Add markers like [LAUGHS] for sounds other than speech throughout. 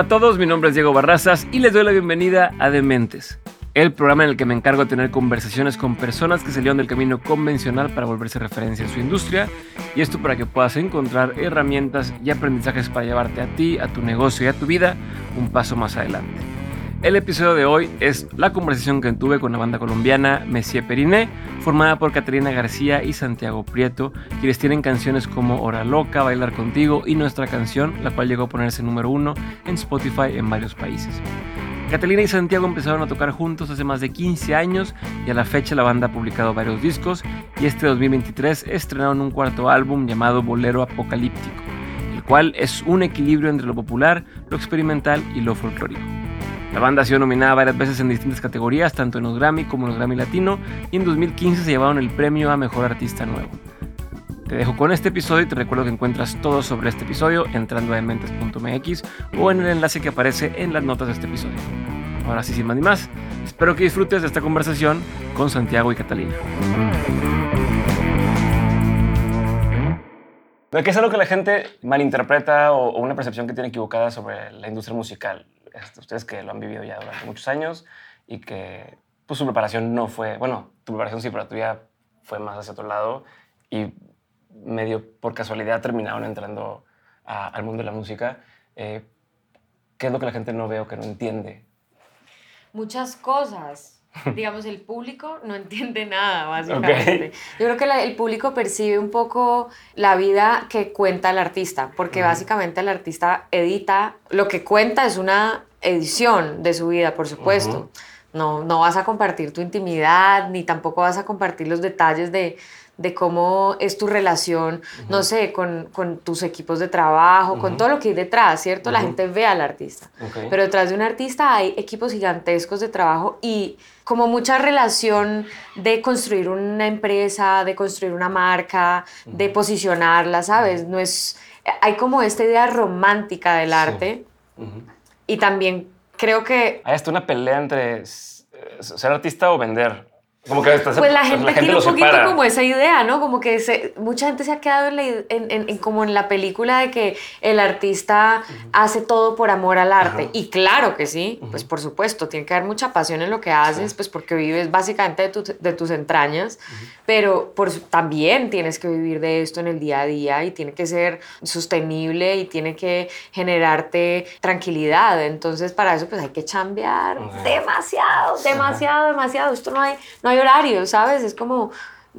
Hola a todos, mi nombre es Diego Barrazas y les doy la bienvenida a Dementes, el programa en el que me encargo de tener conversaciones con personas que salieron del camino convencional para volverse referencia en su industria y esto para que puedas encontrar herramientas y aprendizajes para llevarte a ti, a tu negocio y a tu vida un paso más adelante. El episodio de hoy es la conversación que tuve con la banda colombiana Messier Periné, formada por Caterina García y Santiago Prieto, quienes tienen canciones como Hora Loca, Bailar Contigo y Nuestra Canción, la cual llegó a ponerse número uno en Spotify en varios países. Catalina y Santiago empezaron a tocar juntos hace más de 15 años y a la fecha la banda ha publicado varios discos y este 2023 estrenaron un cuarto álbum llamado Bolero Apocalíptico, el cual es un equilibrio entre lo popular, lo experimental y lo folclórico. La banda ha sido nominada varias veces en distintas categorías, tanto en los Grammy como en los Grammy Latino, y en 2015 se llevaron el premio a Mejor Artista Nuevo. Te dejo con este episodio y te recuerdo que encuentras todo sobre este episodio entrando a dementes.mx o en el enlace que aparece en las notas de este episodio. Ahora sí, sin más ni más, espero que disfrutes de esta conversación con Santiago y Catalina. ¿Qué es algo que la gente malinterpreta o, una percepción que tiene equivocada sobre la industria musical? Este, ustedes que lo han vivido ya durante muchos años y que pues, su preparación no fue, bueno, tu preparación sí, pero tuya fue más hacia otro lado y medio por casualidad terminaron entrando al mundo de la música. Eh, ¿Qué es lo que la gente no ve o que no entiende? Muchas cosas. [LAUGHS] Digamos, el público no entiende nada, básicamente. Yo creo que el público percibe un poco la vida que cuenta el artista, porque básicamente el artista edita, lo que cuenta es una edición de su vida, por supuesto. No, no vas a compartir tu intimidad, ni tampoco vas a compartir los detalles de, de cómo es tu relación, no sé, con, con, tus equipos de trabajo, con todo lo que hay detrás, ¿cierto? La gente ve al artista. Pero detrás de un artista hay equipos gigantescos de trabajo y como mucha relación de construir una empresa, de construir una marca, de posicionarla, ¿sabes? No es, hay como esta idea romántica del arte y también creo que... Hay hasta una pelea entre ser artista o vender. Como que pues la gente, tiene un poquito como esa idea, ¿no? Como que se, mucha gente se ha quedado en, en, como en la película de que el artista hace todo por amor al arte. Y claro que sí, pues por supuesto, tiene que haber mucha pasión en lo que haces, pues porque vives básicamente de, de tus entrañas, pero por, también tienes que vivir de esto en el día a día y tiene que ser sostenible y tiene que generarte tranquilidad. Entonces para eso pues hay que chambear demasiado, demasiado, demasiado. Esto no hay hay horario, ¿sabes? Es como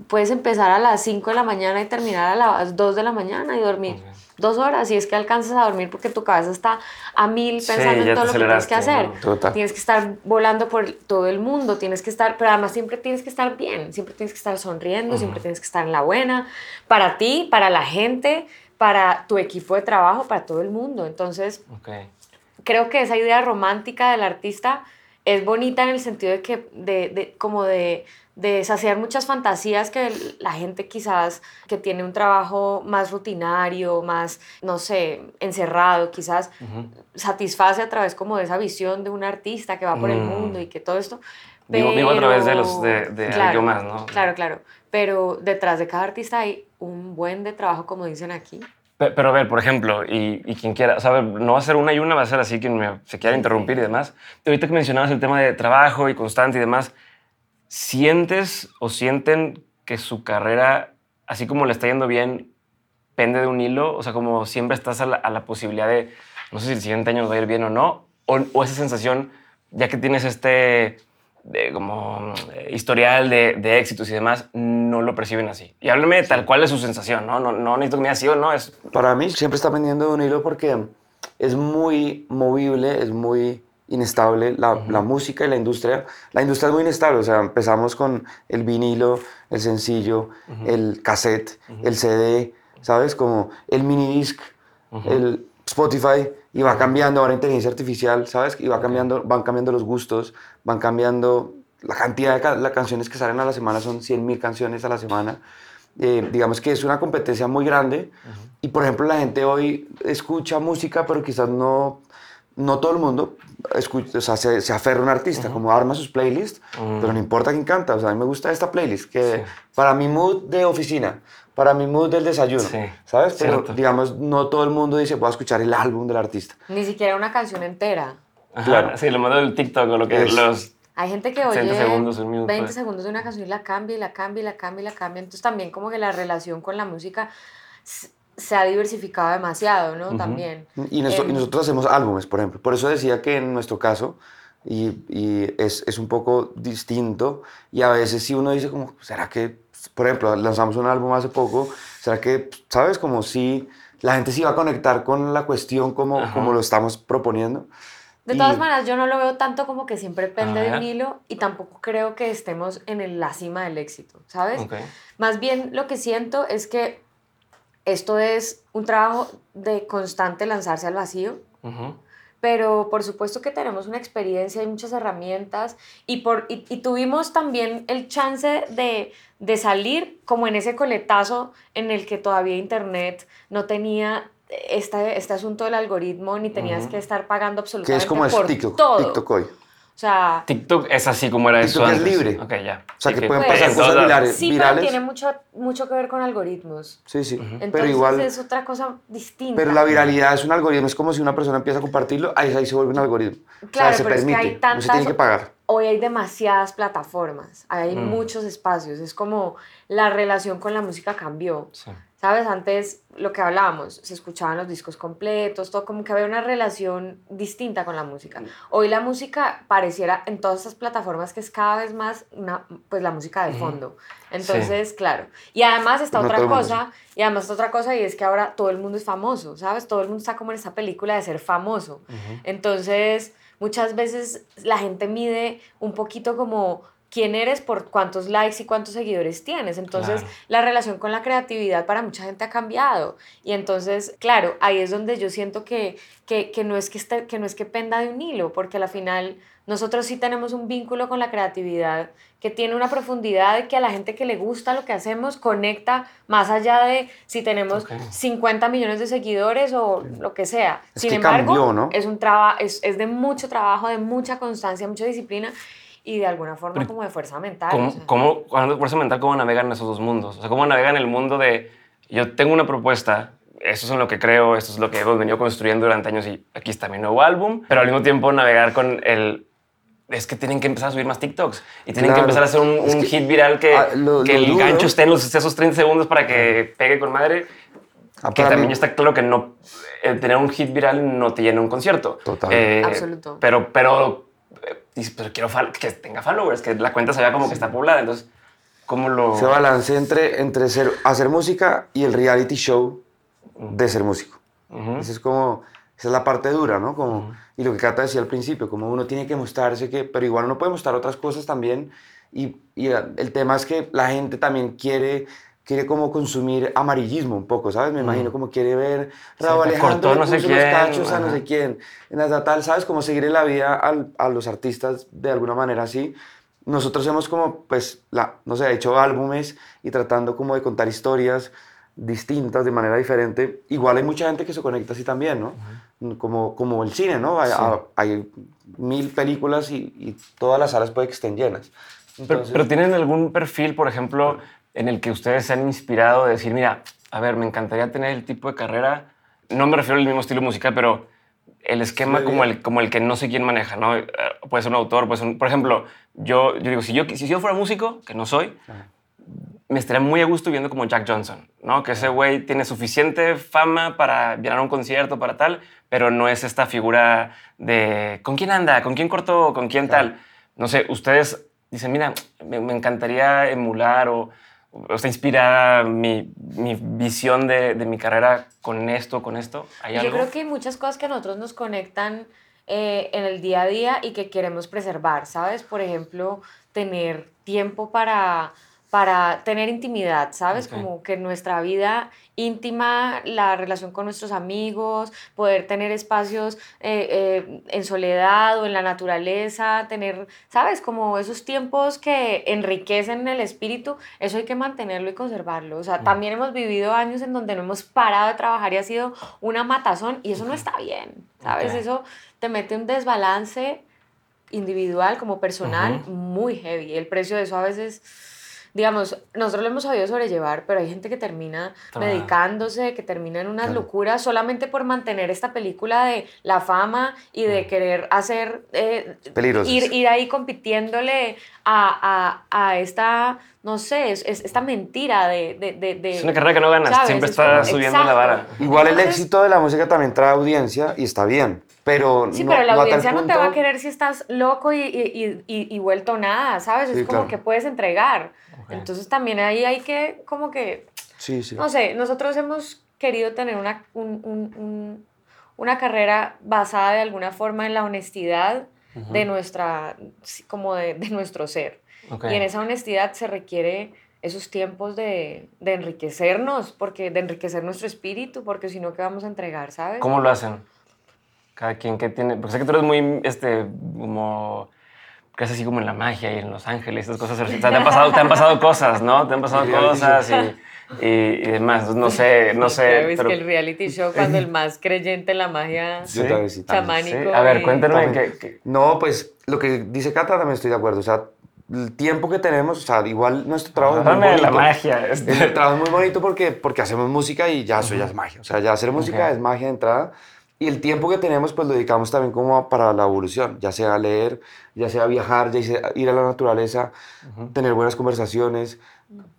puedes empezar a las 5 de la mañana y terminar a las 2 de la mañana y dormir dos horas y es que alcanzas a dormir porque tu cabeza está a mil pensando en todo lo que tienes que hacer. Tienes que estar volando por todo el mundo, tienes que estar, pero además siempre tienes que estar bien, siempre tienes que estar sonriendo, siempre tienes que estar en la buena, para ti, para la gente, para tu equipo de trabajo, para todo el mundo. Entonces, creo que esa idea romántica del artista es bonita en el sentido de que, de, de, como de, de saciar muchas fantasías que la gente quizás que tiene un trabajo más rutinario, más, no sé, encerrado, quizás satisface a través como de esa visión de un artista que va por el mm. mundo y que todo esto. Pero, vivo, a través de los de, de claro, más, ¿no? Claro, claro. Pero detrás de cada artista hay un buen de trabajo, como dicen aquí. Pero, a ver, por ejemplo, y, quien quiera, saber, no va a ser una y una, va a ser así quien se quiera interrumpir y demás. Ahorita que mencionabas el tema de trabajo y constante y demás, ¿sientes o sienten que su carrera, así como le está yendo bien, pende de un hilo? O sea, como siempre estás a la, posibilidad de, no sé si el siguiente año nos va a ir bien o no, o, o esa sensación, ya que tienes este de como eh, historial de, de, éxitos y demás, no lo perciben así. Y háblame tal cual es su sensación, ¿no? No, no necesito que me diga sí o no. Es... Para mí siempre está pendiendo de un hilo porque es muy movible, es muy inestable la, la, música y la industria. La industria es muy inestable, o sea, empezamos con el vinilo, el sencillo, el cassette, el CD, ¿sabes? Como el mini disc, el Spotify y va cambiando ahora inteligencia artificial, ¿sabes? Y va cambiando, van cambiando los gustos, van cambiando la cantidad de las canciones que salen a la semana, son 100.000 canciones a la semana. Eh, digamos que es una competencia muy grande y por ejemplo la gente hoy escucha música pero quizás no no todo el mundo escucha, o sea, se, aferra a un artista, como arma sus playlists, pero no importa quién canta. O sea, a mí me gusta esta playlist, que para mi mood de oficina, para mi mood del desayuno, ¿sabes? Pero, digamos, no todo el mundo dice, voy a escuchar el álbum del artista. Ni siquiera una canción entera. Claro. Sí, lo mando del TikTok o lo que es. los... Hay gente que oye 20 segundos, un minuto, 20 segundos de una canción y la cambia y la cambia y la cambia y la cambia. Entonces también como que la relación con la música se ha diversificado demasiado, ¿no? También. Y, em, nosotros hacemos álbumes, por ejemplo. Por eso decía que en nuestro caso, y, y es, es, un poco distinto, y a veces si uno dice como, ¿será que, por ejemplo, lanzamos un álbum hace poco, ¿será que, sabes, como si la gente se iba a conectar con la cuestión como, como lo estamos proponiendo? De todas maneras, yo no lo veo tanto como que siempre pende de un hilo y tampoco creo que estemos en la cima del éxito, ¿sabes? Más bien lo que siento es que esto es un trabajo de constante lanzarse al vacío, pero por supuesto que tenemos una experiencia y muchas herramientas y, por, y, tuvimos también el chance de, de, salir como en ese coletazo en el que todavía Internet no tenía este, este asunto del algoritmo ni tenías que estar pagando absolutamente que es como por TikTok, todo. TikTok hoy. O sea, TikTok es así como era TikTok eso es libre. Ok, ya. O sea, que, pueden pasar cosas virales. Sí, pero tiene mucho, mucho que ver con algoritmos. Sí, sí. Entonces pero igual, es otra cosa distinta. Pero la viralidad es un algoritmo. Es como si una persona empieza a compartirlo, ahí, ahí se vuelve un algoritmo. Claro, o sea, se permite. Es que hay tantas, no se tiene que pagar. Hoy hay demasiadas plataformas, hay mm. muchos espacios. Es como la relación con la música cambió. Sí. ¿Sabes? Antes lo que hablábamos, se escuchaban los discos completos, todo como que había una relación distinta con la música. Hoy la música pareciera en todas estas plataformas que es cada vez más una, pues la música de fondo. Entonces, claro. Y además está otra cosa, y además está otra cosa y es que ahora todo el mundo es famoso, ¿sabes? Todo el mundo está como en esa película de ser famoso. Entonces, muchas veces la gente mide un poquito como quién eres por cuántos likes y cuántos seguidores tienes. Entonces, la relación con la creatividad para mucha gente ha cambiado. Y entonces, claro, ahí es donde yo siento que, que, que no, es que, esté, que no es que penda de un hilo, porque al final nosotros sí tenemos un vínculo con la creatividad que tiene una profundidad de que a la gente que le gusta lo que hacemos conecta más allá de si tenemos 50 millones de seguidores o lo que sea. Sin embargo, ¿no? es, un es, es de mucho trabajo, de mucha constancia, mucha disciplina y de alguna forma como de fuerza mental. ¿Cómo, cuando fuerza mental, cómo navegan esos dos mundos? O sea, ¿cómo navegan el mundo de yo tengo una propuesta, esto es en lo que creo, esto es lo que hemos venido construyendo durante años y aquí está mi nuevo álbum, pero al mismo tiempo navegar con el es que tienen que empezar a subir más TikToks y tienen que empezar a hacer un, hit viral que, ah, que el gancho esté en los, esos 30 segundos para que pegue con madre. Ah, que también está claro que no tener un hit viral no te llena un concierto. Total. Eh, Absoluto. Pero, pero dice, pero quiero que tenga followers, que la cuenta se vea como que está poblada. Entonces, ¿cómo lo...? Se balance entre, entre ser, hacer música y el reality show de ser músico. Esa es como... Esa es la parte dura, ¿no? Como, Y lo que Cata decía al principio, como uno tiene que mostrarse que... Pero igual uno puede mostrar otras cosas también. Y, y el tema es que la gente también quiere quiere como consumir amarillismo un poco, ¿sabes? Me imagino como quiere ver Raúl Alejandro no sé quién, los cachos a no sé quién. En la tal, ¿sabes? Como seguir en la vida a los artistas de alguna manera así. Nosotros hemos como, pues, la, no sé, hecho álbumes y tratando como de contar historias distintas de manera diferente. Igual hay mucha gente que se conecta así también, ¿no? como, como el cine, ¿no? Hay, mil películas y, y, todas las salas puede que estén llenas. pero, pero, ¿tienen algún perfil, por ejemplo, en el que ustedes se han inspirado de decir, mira, a ver, me encantaría tener el tipo de carrera, no me refiero al mismo estilo musical, pero el esquema como el, como el que no sé quién maneja, ¿no? Eh, puede ser un autor, puede ser por ejemplo, yo, yo digo, si yo, si yo fuera músico, que no soy, me estaría muy a gusto viendo como Jack Johnson, ¿no? Que ese güey tiene suficiente fama para llenar un concierto, para tal, pero no es esta figura de ¿con quién anda? ¿Con quién cortó? ¿Con quién tal? No sé, ustedes dicen, mira, me, me encantaría emular o o está inspirada mi, mi visión de, de, mi carrera con esto, con esto? ¿Hay Yo creo que hay muchas cosas que a nosotros nos conectan eh, en el día a día y que queremos preservar, ¿sabes? Por ejemplo, tener tiempo para para tener intimidad, ¿sabes? Como que nuestra vida íntima, la relación con nuestros amigos, poder tener espacios eh, eh, en soledad o en la naturaleza, tener, ¿sabes? Como esos tiempos que enriquecen el espíritu, eso hay que mantenerlo y conservarlo. O sea, también hemos vivido años en donde no hemos parado de trabajar y ha sido una matazón y eso no está bien, ¿sabes? Eso te mete un desbalance individual como personal muy heavy. El precio de eso a veces digamos, nosotros lo hemos sabido sobrellevar, pero hay gente que termina medicándose, que termina en unas locuras solamente por mantener esta película de la fama y de querer hacer, eh, ir, ir, ahí compitiéndole a, a, a, esta, no sé, es, esta mentira de, de, de, Es una carrera que no ganas, siempre está subiendo la vara. Igual el éxito de la música también trae audiencia y está bien. Pero sí, pero la audiencia no te va a querer si estás loco y, y, y, y vuelto nada, ¿sabes? es como que puedes entregar. Entonces también ahí hay que, como que, sí, sí. no sé, nosotros hemos querido tener una, un, un, una carrera basada de alguna forma en la honestidad de nuestra, como de, de nuestro ser. Y en esa honestidad se requiere esos tiempos de, de, enriquecernos, porque de enriquecer nuestro espíritu, porque si no, ¿qué vamos a entregar, sabes? ¿Cómo lo hacen? Cada quien que tiene, porque sé que tú eres muy, este, como casi así como en la magia y en Los Ángeles, esas cosas. O sea, te [LAUGHS] han pasado, te han pasado cosas, ¿no? Te han pasado cosas y, y, demás. No sé, no sé. Es que el reality show, cuando el más creyente en la magia ¿Sí? chamánico. A ver, cuéntame. Que, No, pues lo que dice Cata también estoy de acuerdo. O sea, el tiempo que tenemos, o sea, igual nuestro trabajo es muy bonito. la magia. Este. El trabajo es muy bonito porque, porque hacemos música y ya eso ya es magia. O sea, ya hacer música es magia de entrada. Y el tiempo que tenemos, pues lo dedicamos también como para la evolución, ya sea leer, ya sea viajar, ya sea ir a la naturaleza, tener buenas conversaciones,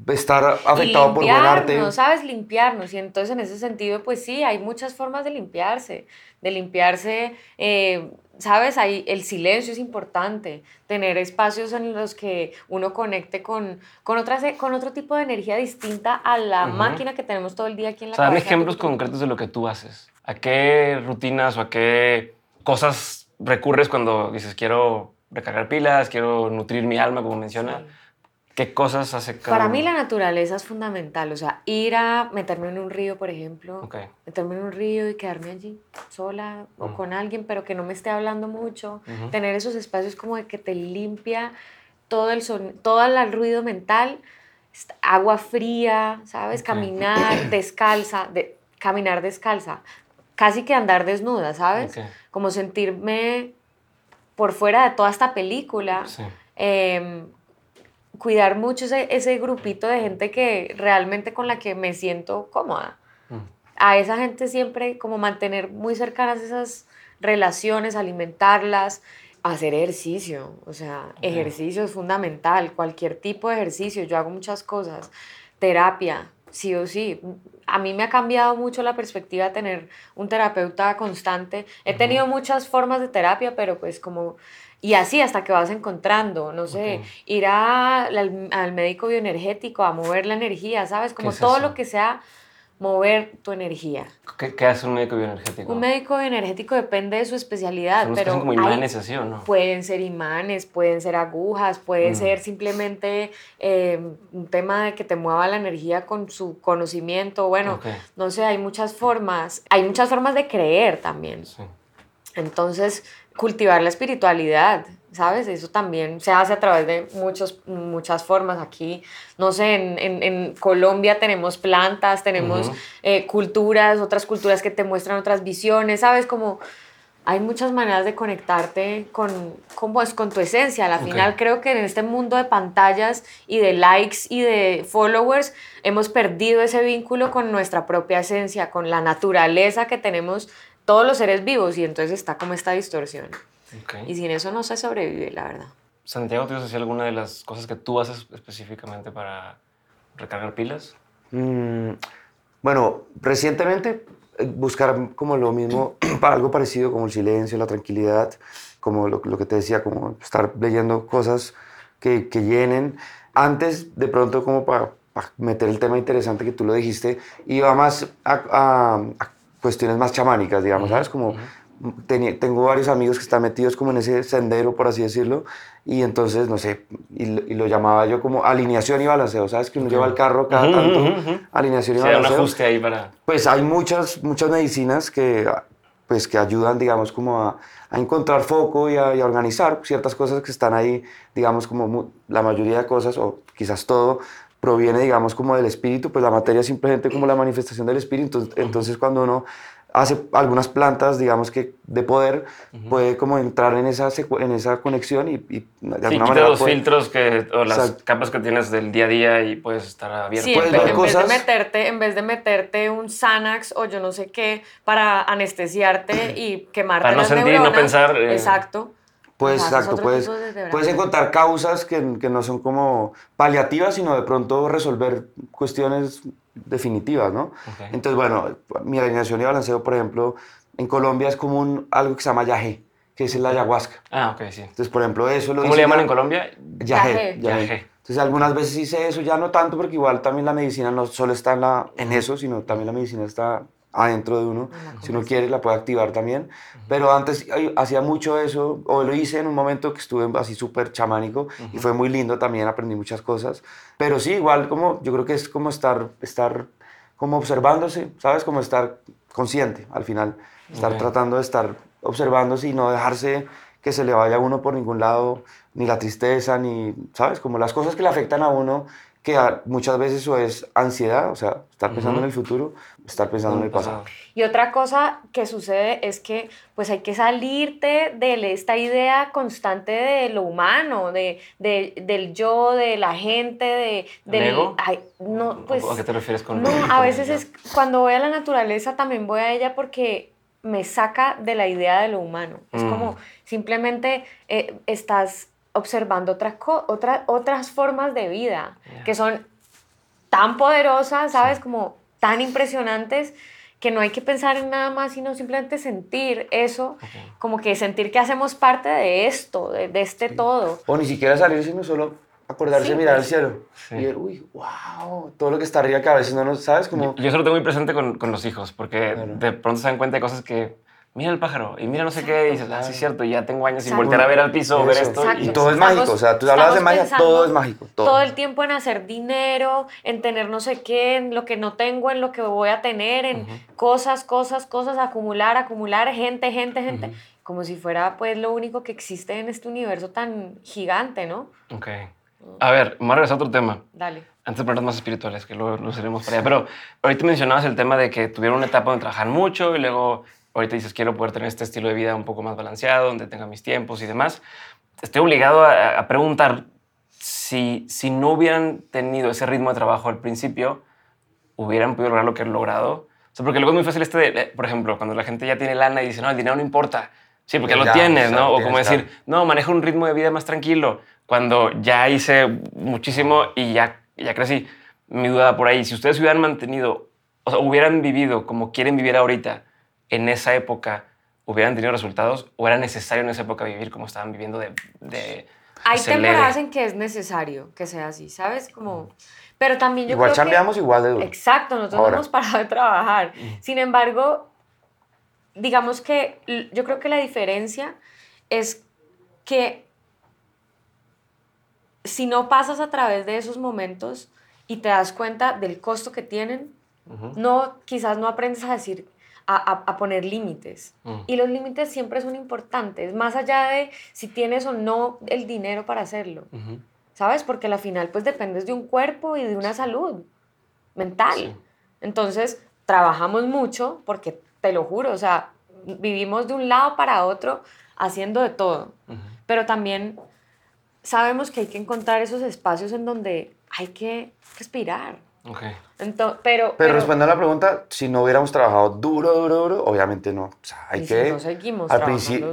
estar afectado por buen arte. No sabes limpiarnos. Y entonces en ese sentido, pues sí, hay muchas formas de limpiarse, de limpiarse. Eh, ¿Sabes? Ahí el silencio es importante, tener espacios en los que uno conecte con, con, otras, con otro tipo de energía distinta a la máquina que tenemos todo el día aquí en la o sea, ejemplos concretos de lo que tú haces. ¿A qué rutinas o a qué cosas recurres cuando dices quiero recargar pilas, quiero nutrir mi alma, como menciona? ¿Qué cosas hace cada Para mí la naturaleza es fundamental. O sea, ir a meterme en un río, por ejemplo. Meterme en un río y quedarme allí sola o mm. con alguien, pero que no me esté hablando mucho. Tener esos espacios como de que te limpia todo el, son, todo el ruido mental. Agua fría, ¿sabes? Caminar descalza. De, caminar descalza casi que andar desnuda, ¿sabes? Como sentirme por fuera de toda esta película. Em, cuidar mucho ese, grupito de gente que realmente con la que me siento cómoda. Mm. A esa gente siempre como mantener muy cercanas esas relaciones, alimentarlas, hacer ejercicio. O sea, ejercicio es fundamental, cualquier tipo de ejercicio. Yo hago muchas cosas. Terapia, sí o sí. A mí me ha cambiado mucho la perspectiva de tener un terapeuta constante. He tenido muchas formas de terapia, pero pues como... Y así hasta que vas encontrando, no sé, ir al, al, médico bioenergético a mover la energía, ¿sabes? Como todo lo que sea mover tu energía. ¿Qué, hace un médico bioenergético? Un médico bioenergético depende de su especialidad, pero como imanes así o no? Pueden ser imanes, pueden ser agujas, puede mm. ser simplemente eh, un tema de que te mueva la energía con su conocimiento. Bueno, no sé, hay muchas formas. Hay muchas formas de creer también. Entonces, cultivar la espiritualidad, ¿sabes? Eso también se hace a través de muchos, muchas formas. Aquí, no sé, en, en, Colombia tenemos plantas, tenemos eh, culturas, otras culturas que te muestran otras visiones, ¿sabes? Como hay muchas maneras de conectarte con, con, pues, con tu esencia. Al final creo que en este mundo de pantallas y de likes y de followers hemos perdido ese vínculo con nuestra propia esencia, con la naturaleza que tenemos todos los seres vivos y entonces está como esta distorsión. Y sin eso no se sobrevive, la verdad. Santiago, ¿tienes así alguna de las cosas que tú haces específicamente para recargar pilas? Mm, bueno, recientemente eh, buscar como lo mismo, [CLEARS THROAT] para algo parecido como el silencio, la tranquilidad, como lo, lo que te decía, como estar leyendo cosas que, que llenen. Antes, de pronto, como para, meter el tema interesante que tú lo dijiste, iba más a, a, cuestiones más chamánicas, digamos, ¿sabes? Como tengo varios amigos que están metidos como en ese sendero, por así decirlo, y entonces, no sé, y, lo llamaba yo como alineación y balanceo, ¿sabes? Que uno lleva el carro cada tanto, alineación y sí, balanceo. un ajuste ahí para... Pues hay muchas, muchas medicinas que, pues, que ayudan, digamos, como a, a encontrar foco y a, y a, organizar ciertas cosas que están ahí, digamos, como la mayoría de cosas, o quizás todo, proviene, digamos, como del espíritu, pues la materia es simplemente como la manifestación del espíritu, entonces, entonces cuando uno hace algunas plantas, digamos que de poder, puede como entrar en esa, en esa conexión y, y de alguna manera... los filtros que, o las capas que tienes del día a día y puedes estar abierto. Sí, en, vez de meterte, en vez de meterte un Xanax o yo no sé qué para anestesiarte y quemarte Para no sentir, no pensar... Eh, exacto. Pues, exacto, puedes, puedes encontrar causas que, que, no son como paliativas, sino de pronto resolver cuestiones definitivas, ¿no? Entonces, bueno, mi alineación y balanceo, por ejemplo, en Colombia es común algo que se llama yagé, que es la ayahuasca. Ah, ok, sí. Entonces, por ejemplo, eso lo ¿Cómo le llaman en Colombia? Yagé. Entonces, algunas veces hice eso, ya no tanto, porque igual también la medicina no solo está en, la, en eso, sino también la medicina está adentro de uno. Si uno quiere, la puede activar también. Pero antes hacía mucho eso, o lo hice en un momento que estuve así súper chamánico y fue muy lindo también, aprendí muchas cosas. Pero sí, igual como yo creo que es como estar, estar como observándose, ¿sabes? Como estar consciente al final, estar tratando de estar observándose y no dejarse que se le vaya a uno por ningún lado, ni la tristeza, ni, ¿sabes? Como las cosas que le afectan a uno, que muchas veces eso es ansiedad, o sea, estar pensando en el futuro, estar pensando en el pasado. Y otra cosa que sucede es que pues hay que salirte de esta idea constante de lo humano, de, de del yo, de la gente, de... Del, ego? no, pues, ¿A qué te refieres con No, a veces es cuando voy a la naturaleza también voy a ella porque me saca de la idea de lo humano. Es como simplemente eh, estás observando otras, otras, otras formas de vida que son tan poderosas, ¿sabes? Como tan impresionantes que no hay que pensar en nada más, sino simplemente sentir eso, como que sentir que hacemos parte de esto, de, este todo. O ni siquiera salir, sino solo acordarse de mirar al cielo. Y ver, uy, wow, todo lo que está arriba que a veces no nos, ¿sabes? Como... Yo, eso lo tengo muy presente con, con los hijos, porque de pronto se dan cuenta de cosas que mira el pájaro y mira no sé qué, y dices, ah, sí es cierto, ya tengo años sin voltear a ver al piso, ver esto. Y todo es mágico, o sea, tú hablabas de magia, todo es mágico. Todo. el tiempo en hacer dinero, en tener no sé qué, en lo que no tengo, en lo que voy a tener, en cosas, cosas, cosas, acumular, acumular, gente, gente, gente. Como si fuera pues lo único que existe en este universo tan gigante, ¿no? Ok. A ver, vamos a regresar a otro tema. Dale. Antes de ponernos más espirituales, que luego lo seremos para allá. Pero ahorita mencionabas el tema de que tuvieron una etapa donde trabajan mucho y luego ahorita dices, quiero poder tener este estilo de vida un poco más balanceado, donde tenga mis tiempos y demás, estoy obligado a, preguntar si, si no hubieran tenido ese ritmo de trabajo al principio, hubieran podido lograr lo que han logrado. O sea, porque luego es muy fácil este, de, eh, por ejemplo, cuando la gente ya tiene lana y dice, no, el dinero no importa. Sí, porque lo tienes, ¿no? O, como decir, no, manejo un ritmo de vida más tranquilo. Cuando ya hice muchísimo y ya, ya crecí. Mi duda por ahí, si ustedes hubieran mantenido, o sea, hubieran vivido como quieren vivir ahorita, en esa época hubieran tenido resultados o era necesario en esa época vivir como estaban viviendo de... de Hay temporadas en que es necesario que sea así, ¿sabes? Como... Pero también yo igual creo chambeamos igual de duro. Exacto, nosotros no hemos parado de trabajar. Sin embargo, digamos que yo creo que la diferencia es que si no pasas a través de esos momentos y te das cuenta del costo que tienen, no, quizás no aprendes a decir, a, poner límites. Mm. Y los límites siempre son importantes, más allá de si tienes o no el dinero para hacerlo. ¿Sabes? Porque al final pues dependes de un cuerpo y de una salud mental. Entonces, trabajamos mucho porque, te lo juro, o sea, vivimos de un lado para otro haciendo de todo. Pero también sabemos que hay que encontrar esos espacios en donde hay que respirar. Okay. Entonces, pero, pero, respondiendo a la pregunta, si no hubiéramos trabajado duro, duro, duro, obviamente no. O sea, hay que. seguimos al,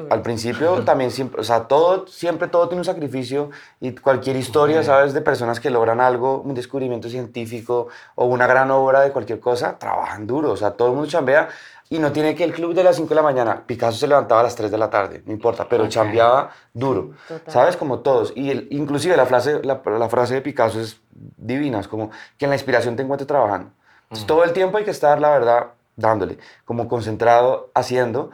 al principio también siempre, o sea, todo, siempre todo tiene un sacrificio y cualquier historia, ¿sabes? De personas que logran algo, un descubrimiento científico o una gran obra de cualquier cosa, trabajan duro. O sea, todo el mundo chambea y no tiene que el club de las 5 de la mañana. Picasso se levantaba a las 3 de la tarde, no importa, pero chambeaba duro. ¿Sabes? Como todos. Y el, inclusive la frase, la, frase de Picasso es divina, es como que en la inspiración te encuentre trabajando. Entonces, todo el tiempo hay que estar, la verdad, dándole, como concentrado, haciendo.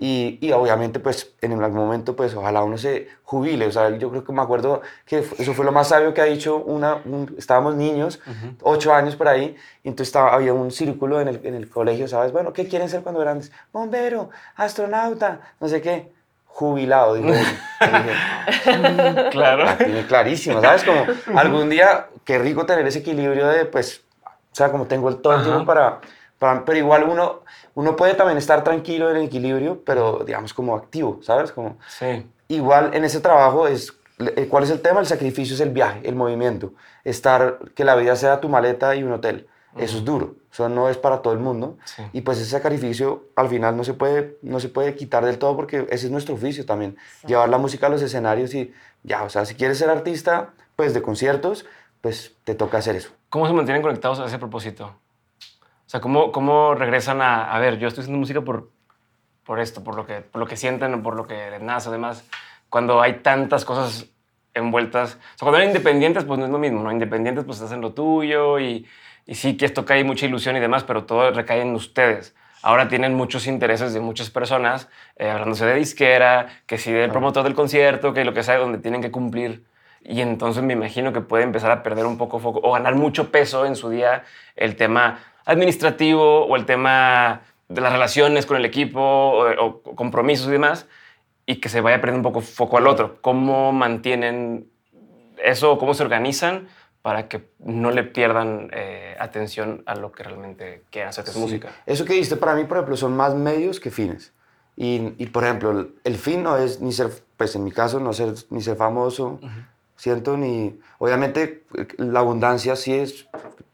Y, y, obviamente, pues, en algún momento, pues, ojalá uno se jubile. O sea, yo creo que me acuerdo que eso fue lo más sabio que ha dicho una... estábamos niños, ocho años por ahí, y entonces estaba, había un círculo en el, en el colegio, ¿sabes? Bueno, ¿qué quieren ser cuando grandes? Bombero, astronauta, no sé qué. Jubilado, digo. [LAUGHS] claro. tiene clarísimo, ¿sabes? Como algún día, qué rico tener ese equilibrio de, pues, o sea, como tengo el, todo el tiempo para pero igual uno, uno puede también estar tranquilo en el equilibrio, pero digamos como activo, ¿sabes? Como, sí. Igual en ese trabajo es, eh, ¿cuál es el tema? El sacrificio es el viaje, el movimiento. Estar, que la vida sea tu maleta y un hotel. Eso es duro, eso no es para todo el mundo. Y pues ese sacrificio al final no se, puede, no se puede quitar del todo porque ese es nuestro oficio también. Llevar la música a los escenarios y ya, o sea, si quieres ser artista, pues de conciertos, pues te toca hacer eso. ¿Cómo se mantienen conectados a ese propósito? O sea, ¿cómo, cómo regresan a, a ver, yo estoy haciendo música por, por esto, por lo, que, por lo que sienten, por lo que les nace, además, cuando hay tantas cosas envueltas. O sea, cuando eran independientes, pues no es lo mismo, ¿no? Independientes, pues hacen lo tuyo y, y sí que esto cae mucha ilusión y demás, pero todo recae en ustedes. Ahora tienen muchos intereses de muchas personas, eh, hablándose de disquera, que si del promotor del concierto, que lo que sea, donde tienen que cumplir y entonces me imagino que puede empezar a perder un poco foco o ganar mucho peso en su día el tema administrativo o el tema de las relaciones con el equipo o, compromisos y demás y que se vaya perdiendo un poco foco al otro. ¿Cómo mantienen eso? ¿Cómo se organizan para que no le pierdan eh, atención a lo que realmente quieren hacer, que es música? Eso que diste para mí, por ejemplo, son más medios que fines. Y, y, por ejemplo, el, fin no es ni ser, pues en mi caso, no ser ni ser famoso, siento ni... Obviamente la abundancia sí es...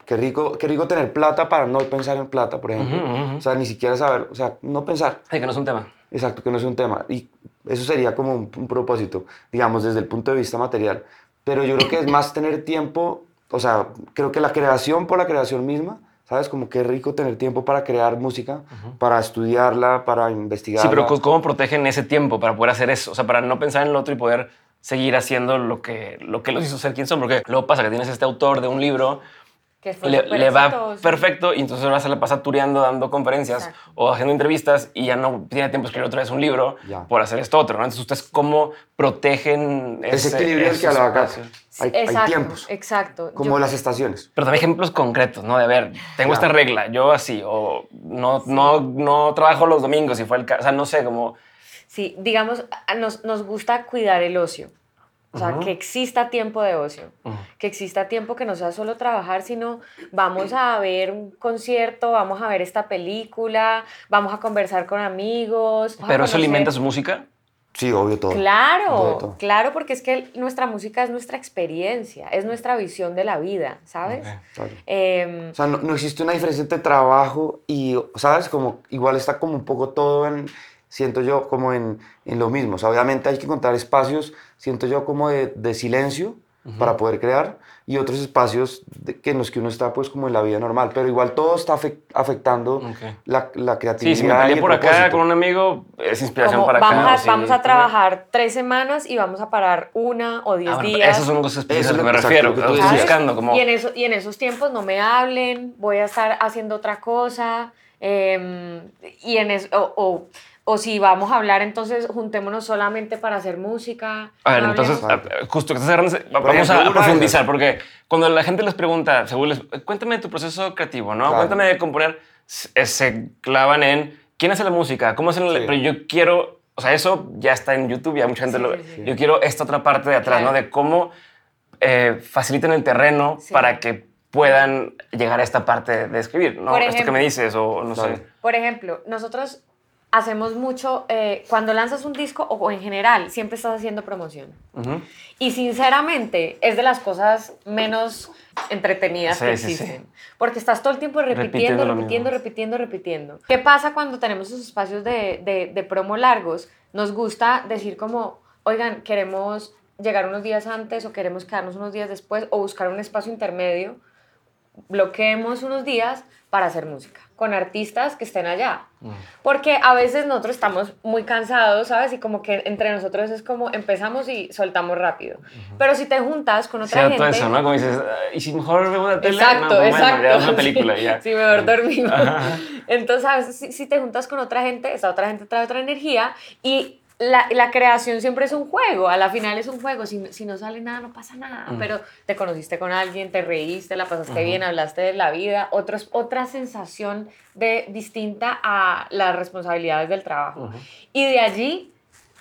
Qué rico, qué rico tener plata para no pensar en plata, por ejemplo. O sea, ni siquiera saber, o sea, no pensar. Sí, que no es un tema. Exacto, que no es un tema. Y eso sería como un, propósito, digamos, desde el punto de vista material. Pero yo creo que es más tener tiempo, o sea, creo que la creación por la creación misma, ¿sabes? Como qué rico tener tiempo para crear música, para estudiarla, para investigarla. Sí, pero ¿cómo protegen ese tiempo para poder hacer eso? O sea, para no pensar en el otro y poder seguir haciendo lo que, lo que los hizo ser quien son. Porque luego pasa que tienes este autor de un libro que le, va perfecto y entonces ahora se le pasa tureando, dando conferencias o haciendo entrevistas y ya no tiene tiempo de escribir otra vez un libro por hacer esto otro. ¿no? Entonces, ¿ustedes cómo protegen ese, ese equilibrio que hablaba acá? Hay, exacto, tiempos. Exacto. Como las estaciones. Pero también ejemplos concretos, ¿no? De, a ver, tengo esta regla, yo así, o no, no, no trabajo los domingos, si fue el caso. O sea, no sé, como Sí, digamos, nos, nos gusta cuidar el ocio. O sea, que exista tiempo de ocio, que exista tiempo que no sea solo trabajar, sino vamos a ver un concierto, vamos a ver esta película, vamos a conversar con amigos. ¿Pero eso alimenta su música? Sí, obvio todo. Claro, claro, porque es que nuestra música es nuestra experiencia, es nuestra visión de la vida, ¿sabes? Em, o sea, no, no, existe una diferencia entre trabajo y, ¿sabes? Como igual está como un poco todo en siento yo como en, en lo mismo. O sea, obviamente hay que encontrar espacios, siento yo como de, de silencio para poder crear y otros espacios que en los que uno está pues como en la vida normal, pero igual todo está afectando la, la, creatividad. Sí, si me peleé por acá con un amigo, es inspiración para vamos acá. A, vamos a trabajar tres semanas y vamos a parar una o diez ah, días. Esos son cosas especiales a que me refiero, que estoy buscando. Como... Y, en eso, y en esos tiempos no me hablen, voy a estar haciendo otra cosa. Eh, y en eso, o o si vamos a hablar, entonces juntémonos solamente para hacer música. A ver, entonces, justo que estás vamos a, profundizar, porque cuando la gente les pregunta, según les, cuéntame tu proceso creativo, ¿no? Cuéntame de componer, se, clavan en quién hace la música, cómo hacen Pero yo quiero, o sea, eso ya está en YouTube, ya mucha gente lo ve. Yo quiero esta otra parte de atrás, ¿no? De cómo eh, facilitan el terreno para que puedan llegar a esta parte de escribir, ¿no? Esto que me dices, o no sé. Por ejemplo, nosotros hacemos mucho, eh, cuando lanzas un disco o, en general, siempre estás haciendo promoción. Y sinceramente es de las cosas menos entretenidas que existen. Porque estás todo el tiempo repitiendo, repitiendo, repitiendo, repitiendo, ¿Qué pasa cuando tenemos esos espacios de, de, de promo largos? Nos gusta decir como, oigan, queremos llegar unos días antes o queremos quedarnos unos días después o buscar un espacio intermedio, bloqueemos unos días para hacer música con artistas que estén allá. Mm. Porque a veces nosotros estamos muy cansados, ¿sabes? Y como que entre nosotros es como empezamos y soltamos rápido. Pero si te juntas con otra gente... eso, ¿no? Como dices, ¿y si mejor vemos la tele? Exacto, exacto. una película ya. Sí, mejor dormimos. Entonces, ¿sabes? Si, si te juntas con otra gente, esa otra gente trae otra energía y la, la, creación siempre es un juego, a la final es un juego, si, si no sale nada no pasa nada, mm. pero te conociste con alguien, te reíste, la pasaste bien, hablaste de la vida, otros, otra sensación de, distinta a las responsabilidades del trabajo. Y de allí,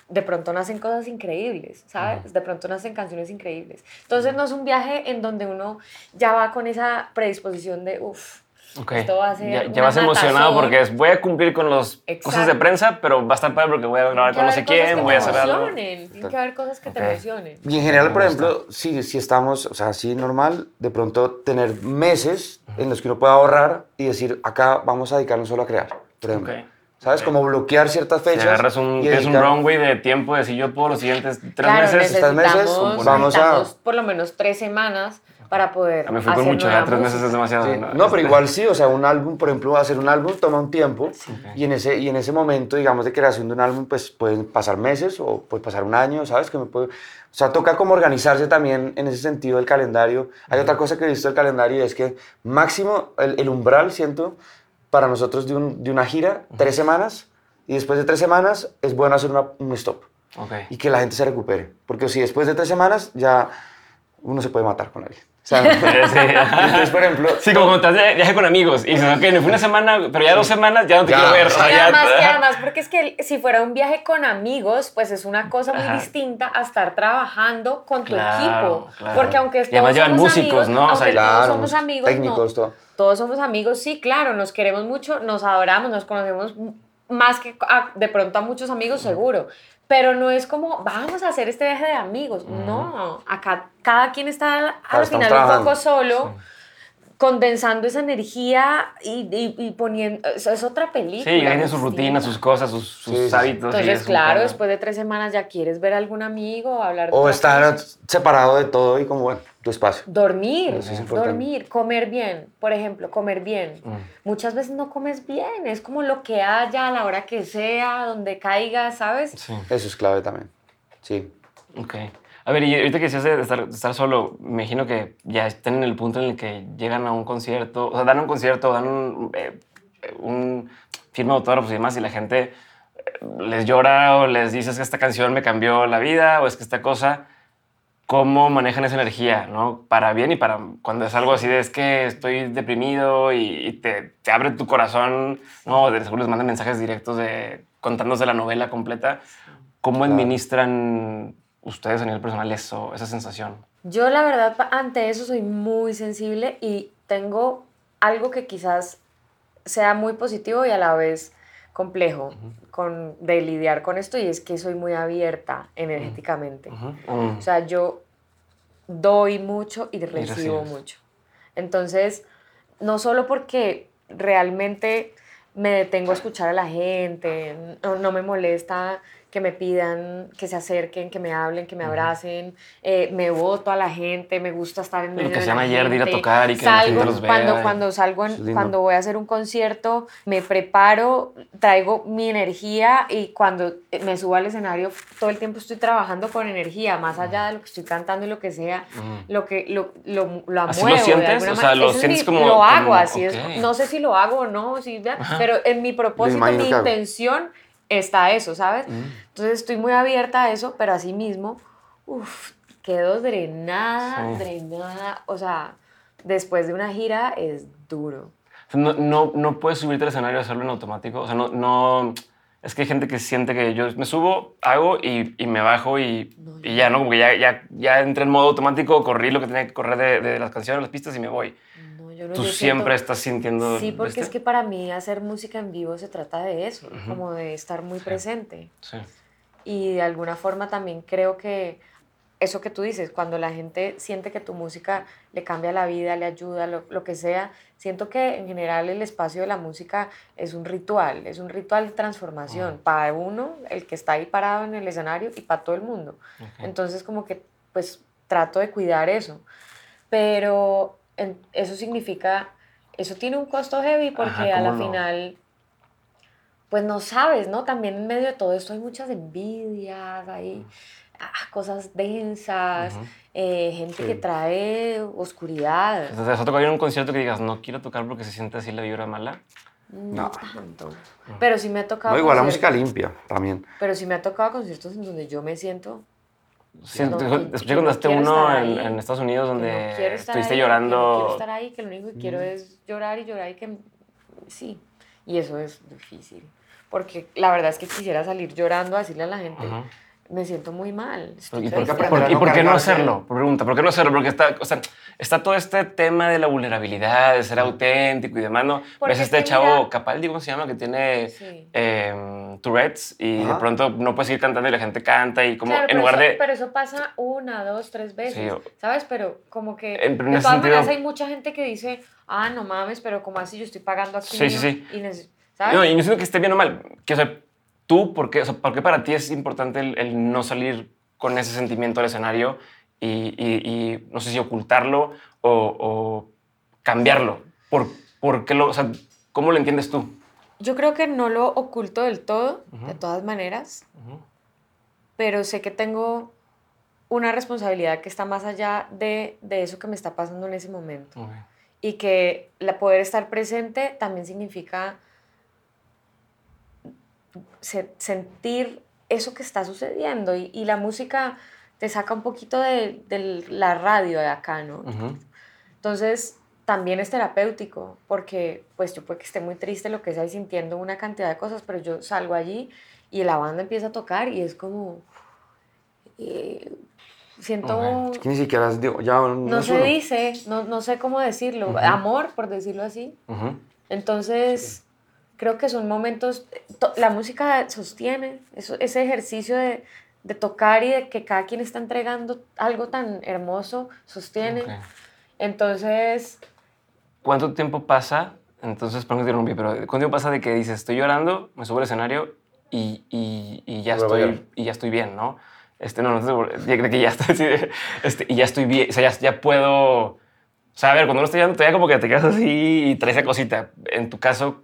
de pronto nacen cosas increíbles, ¿sabes? De pronto nacen canciones increíbles. Entonces no es un viaje en donde uno ya va con esa predisposición de, uff, Esto va a ser ya, vas emocionado porque es, voy a cumplir con las cosas de prensa, pero va a estar padre porque voy a grabar con no sé quién, voy a hacer algo. Tiene que haber cosas que te emocionen. Y en general, por ejemplo, si, si estamos, o sea, así normal, de pronto tener meses en los que uno pueda ahorrar y decir, acá vamos a dedicarnos solo a crear, por ejemplo. ¿Sabes? Como bloquear ciertas fechas. Si agarras un, es un runway de tiempo, de si yo puedo los siguientes tres meses, tres meses, vamos a... por lo menos tres semanas para poder. A me fui con mucho, ya tres meses es demasiado. ¿no? pero igual sí, o sea, un álbum, por ejemplo, hacer un álbum toma un tiempo y, en ese, y en ese momento, digamos, de creación de un álbum, pues pueden pasar meses o puede pasar un año, ¿sabes? Que me puede, o sea, toca como organizarse también en ese sentido el calendario. Hay otra cosa que he visto del calendario y es que máximo el, el umbral, siento, para nosotros de, un, de una gira, tres semanas, y después de tres semanas es bueno hacer una, un stop. Okay. Y que la gente se recupere. Porque si después de tres semanas ya uno se puede matar con alguien. [LAUGHS] sí. Entonces, por ejemplo... Sí, como cuando estás de viaje con amigos y dices, ok, me fui una semana, pero ya dos semanas ya no te quiero ver. Y además, y [LAUGHS] además, porque es que si fuera un viaje con amigos, pues es una cosa muy distinta a estar trabajando con tu equipo. Porque aunque todos y somos músicos, amigos, ¿no? O sea, todos somos amigos, técnicos, todo. todos somos amigos, sí, claro, nos queremos mucho, nos adoramos, nos conocemos más que de pronto a muchos amigos, seguro. Pero no es como, vamos a hacer este viaje de amigos. No, acá cada quien está al final un poco solo. Condensando esa energía y, y, poniendo. Es, otra película. Sí, tiene sus rutinas, sus cosas, sus, sus hábitos. Entonces, claro, después de tres semanas ya quieres ver a algún amigo, hablar O estar separado de todo y como, bueno, tu espacio. Dormir, dormir, comer bien. Por ejemplo, comer bien. Mm. Muchas veces no comes bien, es como lo que haya, a la hora que sea, donde caiga, ¿sabes? Sí. Eso es clave también. Sí. Ok. A ver, y ahorita que decías de estar, estar, solo, me imagino que ya estén en el punto en el que llegan a un concierto, o sea, dan un concierto, dan un, eh, un firma de autógrafos y demás, y la gente eh, les llora o les dices que esta canción me cambió la vida, o es que esta cosa, ¿cómo manejan esa energía, no? Para bien y para cuando es algo así de es que estoy deprimido y, te, te, abre tu corazón, ¿no? De seguro les mandan mensajes directos de contándose la novela completa. ¿Cómo administran ustedes a nivel personal eso, esa sensación? Yo la verdad ante eso soy muy sensible y tengo algo que quizás sea muy positivo y a la vez complejo con, de lidiar con esto y es que soy muy abierta energéticamente. O sea, yo doy mucho y recibo mucho. Entonces, no solo porque realmente me detengo a escuchar a la gente, no me molesta que me pidan, que se acerquen, que me hablen, que me abracen, eh, me voto a la gente, me gusta estar en medio que de ayer de ir a tocar y que salgo, la los vea. Cuando, cuando salgo, cuando voy a hacer un concierto, me preparo, traigo mi energía y cuando me subo al escenario, todo el tiempo estoy trabajando con energía, más allá de lo que estoy cantando y lo que sea, lo que lo, lo, lo ¿Así lo sientes? o sea, lo sientes como... Lo hago así, es, no sé si lo hago o no, sí, pero en mi propósito, mi intención está eso, ¿sabes? Mm. Entonces estoy muy abierta a eso, pero así mismo, uff, quedo drenada, drenada. O sea, después de una gira es duro. No, no, no puedes subirte al escenario y hacerlo en automático. O sea, no, no. Es que hay gente que siente que yo me subo, hago y, y me bajo y, y, ya, ¿no? Como que ya, ya, ya entré en modo automático, corrí lo que tenía que correr de, de las canciones, las pistas y me voy. Tú siempre estás sintiendo... Sí, porque es que para mí hacer música en vivo se trata de eso, como de estar muy presente. Sí. Y de alguna forma también creo que eso que tú dices, cuando la gente siente que tu música le cambia la vida, le ayuda, lo, lo, que sea, siento que en general el espacio de la música es un ritual, es un ritual de transformación para uno, el que está ahí parado en el escenario, y para todo el mundo. Entonces como que pues trato de cuidar eso. Pero eso significa, eso tiene un costo heavy porque a la final, pues no sabes, ¿no? También en medio de todo esto hay muchas envidias, hay ah, cosas densas, eh, gente que trae oscuridad. Entonces, ¿has tocado a un concierto que digas, no quiero tocar porque se siente así la vibra mala? No, tanto. Pero sí me ha tocado. No, igual la música limpia también. Pero sí me ha tocado conciertos en donde yo me siento escuché cuando esté uno en, Estados Unidos donde estuviste llorando. no quiero estar ahí, que lo único que quiero es llorar y llorar y que... Sí, y eso es difícil. Porque la verdad es que quisiera salir llorando a decirle a la gente me siento muy mal. ¿Y por, qué, no hacerlo? Pregunta, ¿por qué no hacerlo? Porque está, o sea, está todo este tema de la vulnerabilidad, de ser auténtico y demás, ¿no? Ves este chavo Capaldi, ¿cómo se llama? Que tiene em, Tourette's y de pronto no puedes ir cantando y la gente canta y como en lugar de... Pero eso pasa una, dos, tres veces, ¿sabes? Pero como que en, de todas maneras hay mucha gente que dice, ah, no mames, pero como así yo estoy pagando aquí. Sí, sí, sí. Y, ¿sabes? No, y no siento que esté bien o mal. Que, o sea, tú, ¿por qué, o sea, ¿por qué para ti es importante el, no salir con ese sentimiento al escenario y, no sé si ocultarlo o, cambiarlo? ¿Por, por, qué lo, o sea, ¿Cómo lo entiendes tú? Yo creo que no lo oculto del todo, de todas maneras, pero sé que tengo una responsabilidad que está más allá de, de eso que me está pasando en ese momento. Y que la poder estar presente también significa sentir eso que está sucediendo. Y, y, la música te saca un poquito de, de la radio de acá, ¿no? Entonces, también es terapéutico, porque pues yo puede que esté muy triste, lo que sea, y sintiendo una cantidad de cosas, pero yo salgo allí y la banda empieza a tocar y es como... Eh, siento... Es que ni siquiera ya no, se dice, no, no, sé cómo decirlo, amor, por decirlo así. Entonces creo que son momentos, la música sostiene eso, ese ejercicio de, de, tocar y de que cada quien está entregando algo tan hermoso, sostiene. Entonces... ¿Cuánto tiempo pasa? Entonces, perdón que te pero ¿cuánto tiempo pasa de que dices, estoy llorando, me subo al escenario y, y, y ya, estoy, y ya estoy bien, ¿no? Este, no, no, de que ya estoy, [LAUGHS] este, y ya estoy bien, o sea, ya, ya puedo... O sea, a ver, cuando uno está llorando, todavía como que te quedas así y traes esa cosita. En tu caso,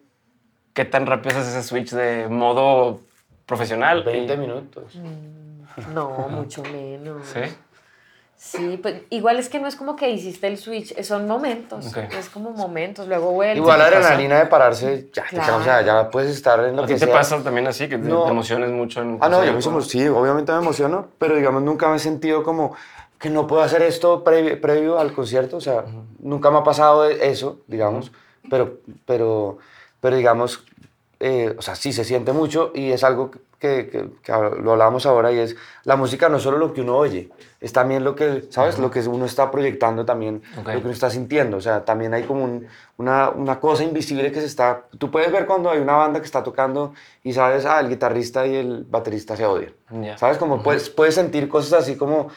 ¿qué tan rápido es ese switch de modo profesional? 20 minutos. Mm, no, mucho menos. ¿Sí? Sí, pues igual es que no es como que hiciste el switch, son momentos, es como momentos, luego vuelve. Igual la adrenalina de pararse, ya, o sea, ya puedes estar en lo que te pasa también así, que te emociones mucho en Ah, no, yo mismo, sí, obviamente me emociono, pero digamos nunca me he sentido como que no puedo hacer esto previo, al concierto, o sea, nunca me ha pasado eso, digamos, pero, pero pero digamos, eh, o sea, sí se siente mucho y es algo que, que, lo hablamos ahora y es, la música no es solo lo que uno oye, es también lo que, ¿sabes? Lo que uno está proyectando también, lo que uno está sintiendo, o sea, también hay como una, una, cosa invisible que se está, tú puedes ver cuando hay una banda que está tocando y sabes, ah, el guitarrista y el baterista se odian, ¿sabes? Como puedes, puedes sentir cosas así como,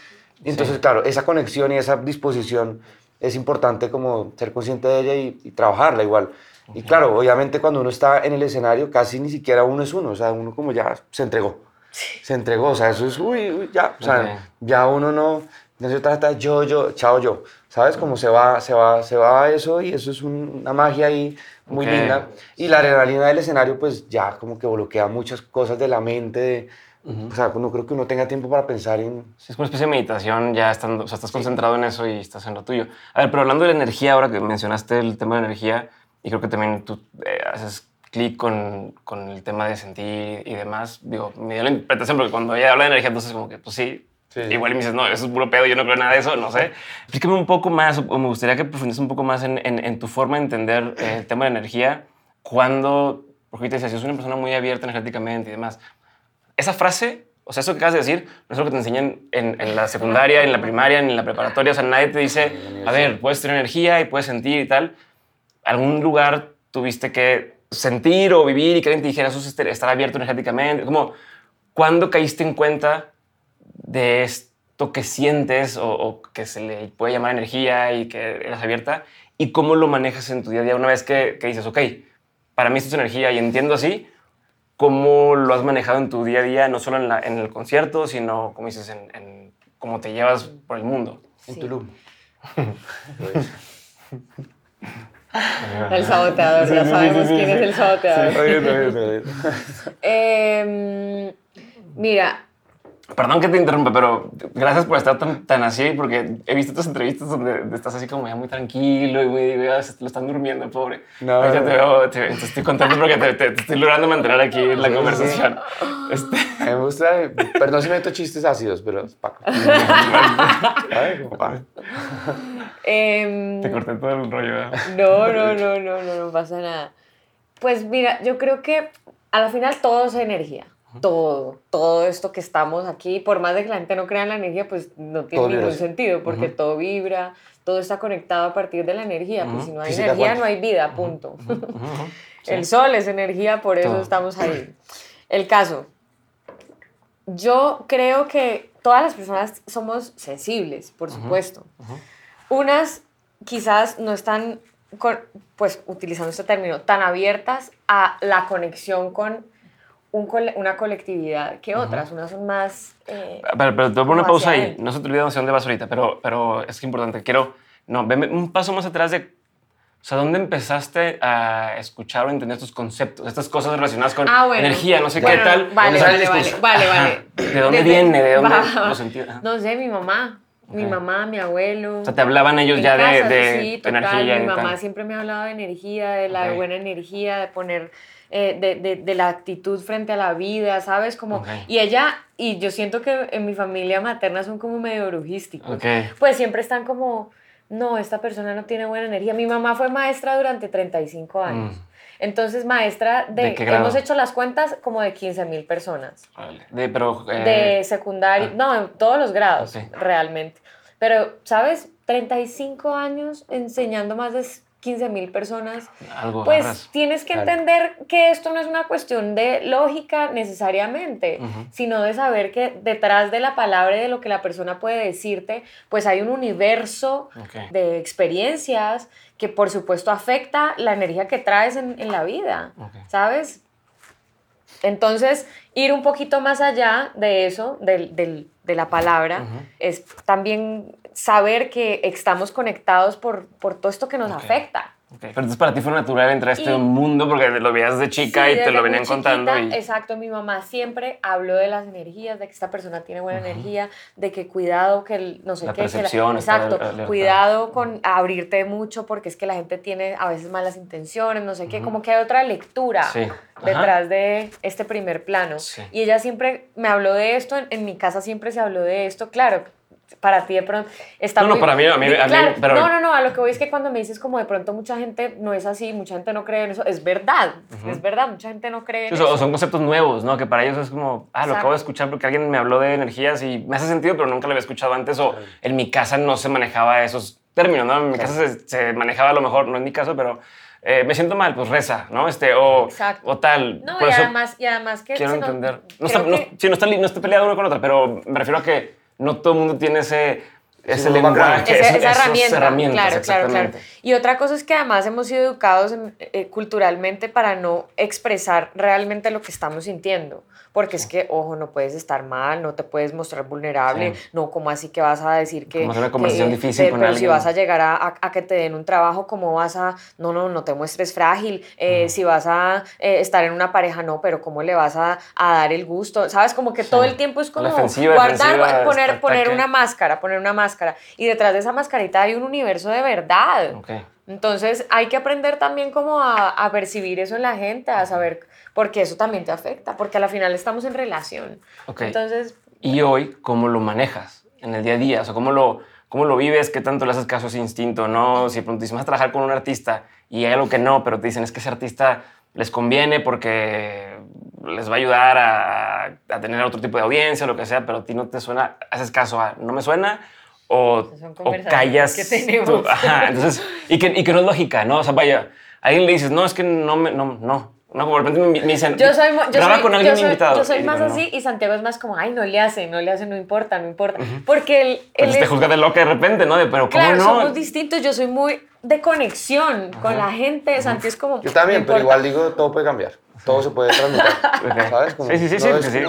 entonces, claro, esa conexión y esa disposición es importante como ser consciente de ella y, y trabajarla igual. Y claro, obviamente cuando uno está en el escenario, casi ni siquiera uno es uno, o sea, uno como ya se entregó. Se entregó, o sea, eso es, uy, uy ya, o sea, ya uno no, no se trata yo, yo, chao, yo, ¿sabes? Como se va, se va, se va eso y eso es una magia ahí muy linda. Y la adrenalina del escenario, pues ya como que bloquea muchas cosas de la mente, de, O sea, no creo que uno tenga tiempo para pensar en... es una especie de meditación, ya estando, o sea, estás concentrado en eso y estás en lo tuyo. A ver, pero hablando de la energía, ahora que mencionaste el tema de energía, y creo que también tú eh, haces clic con, con, el tema de sentir y demás. Digo, me dio la interpretación porque cuando ella habla de energía, entonces como que, pues sí, igual y me dices, no, eso es puro pedo, yo no creo nada de eso, no sé. Explícame un poco más, o me gustaría que profundices un poco más en, en, tu forma de entender eh, el tema de energía, cuando, porque ahorita decías, yo soy una persona muy abierta energéticamente y demás. Esa frase, o sea, eso que acabas de decir, no es lo que te enseñan en, en la secundaria, en la primaria, en la preparatoria, o sea, nadie te dice, a ver, puedes tener energía y puedes sentir y tal algún lugar tuviste que sentir o vivir y que alguien te dijera, eso es estar abierto energéticamente? Como, ¿Cuándo caíste en cuenta de esto que sientes o, que se le puede llamar energía y que eres abierta? ¿Y cómo lo manejas en tu día a día una vez que, dices, ok, para mí esto es energía y entiendo así? ¿Cómo lo has manejado en tu día a día, no solo en, la, en el concierto, sino, como dices, en, cómo te llevas por el mundo? En Tulum. [LAUGHS] [LAUGHS] El saboteador, ya sabemos quién es el saboteador. eh, [LAUGHS] mira. Perdón que te interrumpa, pero gracias por estar tan, tan así, porque he visto tus entrevistas donde estás así como ya muy tranquilo y muy, lo están durmiendo, pobre. No, te veo, te, estoy contento porque te, te, estoy logrando mantener aquí en [LAUGHS] la conversación. Este. Me gusta, perdón si meto chistes ácidos, pero Paco. [LAUGHS] Ay, [LAUGHS] Eh, Te corté todo el rollo. No, no, no, no, no, no pasa nada. Pues mira, yo creo que a la final todo es energía. Todo, todo esto que estamos aquí, por más de que la gente no crea en la energía, pues no tiene ningún sentido, porque todo vibra, todo está conectado a partir de la energía, pues si no hay energía no hay vida, punto. [LAUGHS] El sol es energía, por eso estamos ahí. El caso, yo creo que todas las personas somos sensibles, por supuesto. Unas quizás no están, pues utilizando este término, tan abiertas a la conexión con una colectividad que otras. Unas son más... Eh, pero, pero te voy a una pausa ahí. No se te olvida dónde vas ahorita, pero, pero es que importante. Quiero... No, veme un paso más atrás de o sea, ¿dónde empezaste a escuchar o entender estos conceptos, estas cosas relacionadas con ah, energía, no sé qué tal? Vale, vale, vale, vale, vale, ¿De dónde viene? ¿De dónde lo sentí? No sé, mi mamá. Mi mamá, mi abuelo. O sea, te hablaban ellos ya de, de sí, total, energía. Mi mamá siempre me hablaba de energía, de la buena energía, de poner, eh, de, de, de, la actitud frente a la vida, ¿sabes? Como, Y ella, y yo siento que en mi familia materna son como medio brujísticos. Pues siempre están como no, esta persona no tiene buena energía. Mi mamá fue maestra durante 35 años. Mm. Entonces, maestra de, hemos hecho las cuentas como de 15 mil personas. De, pero, eh, de secundaria, ah. no, en todos los grados, realmente. Pero, ¿sabes? 35 años enseñando más de 15 mil personas, pues tienes que entender que esto no es una cuestión de lógica necesariamente, sino de saber que detrás de la palabra y de lo que la persona puede decirte, pues hay un universo de experiencias que por supuesto afecta la energía que traes en, la vida, ¿sabes? Entonces, ir un poquito más allá de eso, de la palabra, es también saber que estamos conectados por, por todo esto que nos afecta. Pero entonces para ti fue natural entrar a este mundo porque lo veías de chica y te lo venían contando. Exacto, mi mamá siempre habló de las energías, de que esta persona tiene buena energía, de que cuidado, que no sé la qué. Percepción, exacto, cuidado con abrirte mucho porque es que la gente tiene a veces malas intenciones, no sé qué, como que hay otra lectura detrás de este primer plano. Y ella siempre me habló de esto, en mi casa siempre se habló de esto, claro para ti de pronto está no, no, para mí, a mí, pero... No, no, no, a lo que voy es que cuando me dices como de pronto mucha gente no es así, mucha gente no cree en eso, es verdad, es verdad, mucha gente no cree en eso. Son conceptos nuevos, ¿no? Que para ellos es como, ah, lo acabo de escuchar porque alguien me habló de energías y me hace sentido, pero nunca lo había escuchado antes o en mi casa no se manejaba esos términos, ¿no? En mi casa se, manejaba a lo mejor, no en mi caso, pero... Eh, me siento mal, pues reza, ¿no? Este, o, o tal. No, y, además, y además que... Quiero entender. No, está, no, sí, no, está, no está peleado uno con otra, pero me refiero a que no todo el mundo tiene ese, ese lenguaje, esa, esa herramienta. Claro, claro, claro. Y otra cosa es que además hemos sido educados eh, culturalmente para no expresar realmente lo que estamos sintiendo porque es que, ojo, no puedes estar mal, no te puedes mostrar vulnerable, no, como así que vas a decir que... Como es una conversación difícil con pero si vas a llegar a, a, que te den un trabajo, ¿cómo vas a...? No, no, no te muestres frágil, eh, si vas a eh, estar en una pareja, no, pero ¿cómo le vas a, a dar el gusto? ¿Sabes? Como que todo el tiempo es como guardar, poner, poner una máscara, poner una máscara, y detrás de esa mascarita hay un universo de verdad. Entonces hay que aprender también como a, a percibir eso en la gente, a saber porque eso también te afecta, porque a la final estamos en relación. Entonces... ¿Y hoy cómo lo manejas en el día a día? O sea, ¿cómo lo, cómo lo vives? ¿Qué tanto le haces caso a ese instinto? ¿no? Si de pronto dices, vas a trabajar con un artista y hay algo que no, pero te dicen, es que ese artista les conviene porque les va a ayudar a, a tener otro tipo de audiencia o lo que sea, pero a ti no te suena, haces caso a, no me suena, o, o callas. Que tenemos. entonces, y que, y que no es lógica, ¿no? O sea, vaya, a alguien le dices, no, es que no me, no, no, no, de repente me, dicen, yo soy, yo soy, con alguien yo soy, invitado. Yo soy más así y Santiago es más como, ay, no le hace, no le hace, no importa, no importa. Porque él, él te juzga de loca de repente, ¿no? De, pero ¿cómo claro, no? somos distintos. Yo soy muy de conexión con la gente. Santi es como... Yo también, pero igual digo, todo puede cambiar. Todo se puede transmutar, [LAUGHS] ¿sabes? sí, sí, sí, sí, sí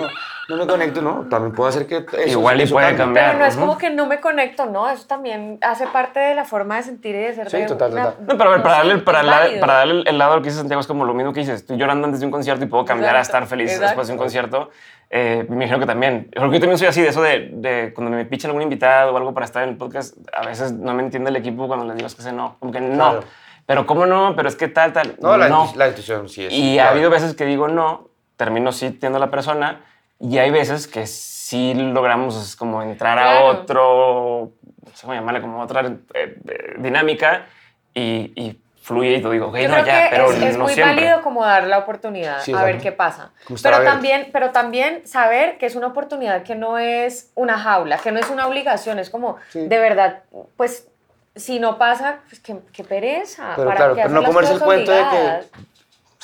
no me conecto, ¿no? También puede hacer que eso, Igual y puede cambiar. Pero no es como que no me conecto, ¿no? Eso también hace parte de la forma de sentir y de ser. Sí, total, total. No, pero a ver, para, darle, para, para darle el lado que dice Santiago es como lo mismo que dices. Estoy llorando antes de un concierto y puedo cambiar a estar feliz después de un concierto. Eh, me imagino que también. Porque yo también soy así de eso de, de, cuando me pichan algún invitado o algo para estar en el podcast, a veces no me entiende el equipo cuando les digo que no. Como que no. Pero ¿cómo no? Pero es que tal, tal. No, la, no. la intuición sí es. Y ha habido veces que digo no, termino sí teniendo la persona y hay veces que sí logramos como entrar a otro, no sé cómo llamarle, como otra eh, eh, dinámica y, y fluye y te digo, ok, no, ya, pero es, es muy válido como dar la oportunidad, a ver qué pasa. Pero también, pero también saber que es una oportunidad que no es una jaula, que no es una obligación, es como, de verdad, pues si no pasa, pues qué, qué pereza. Pero claro, pero no comerse el cuento de que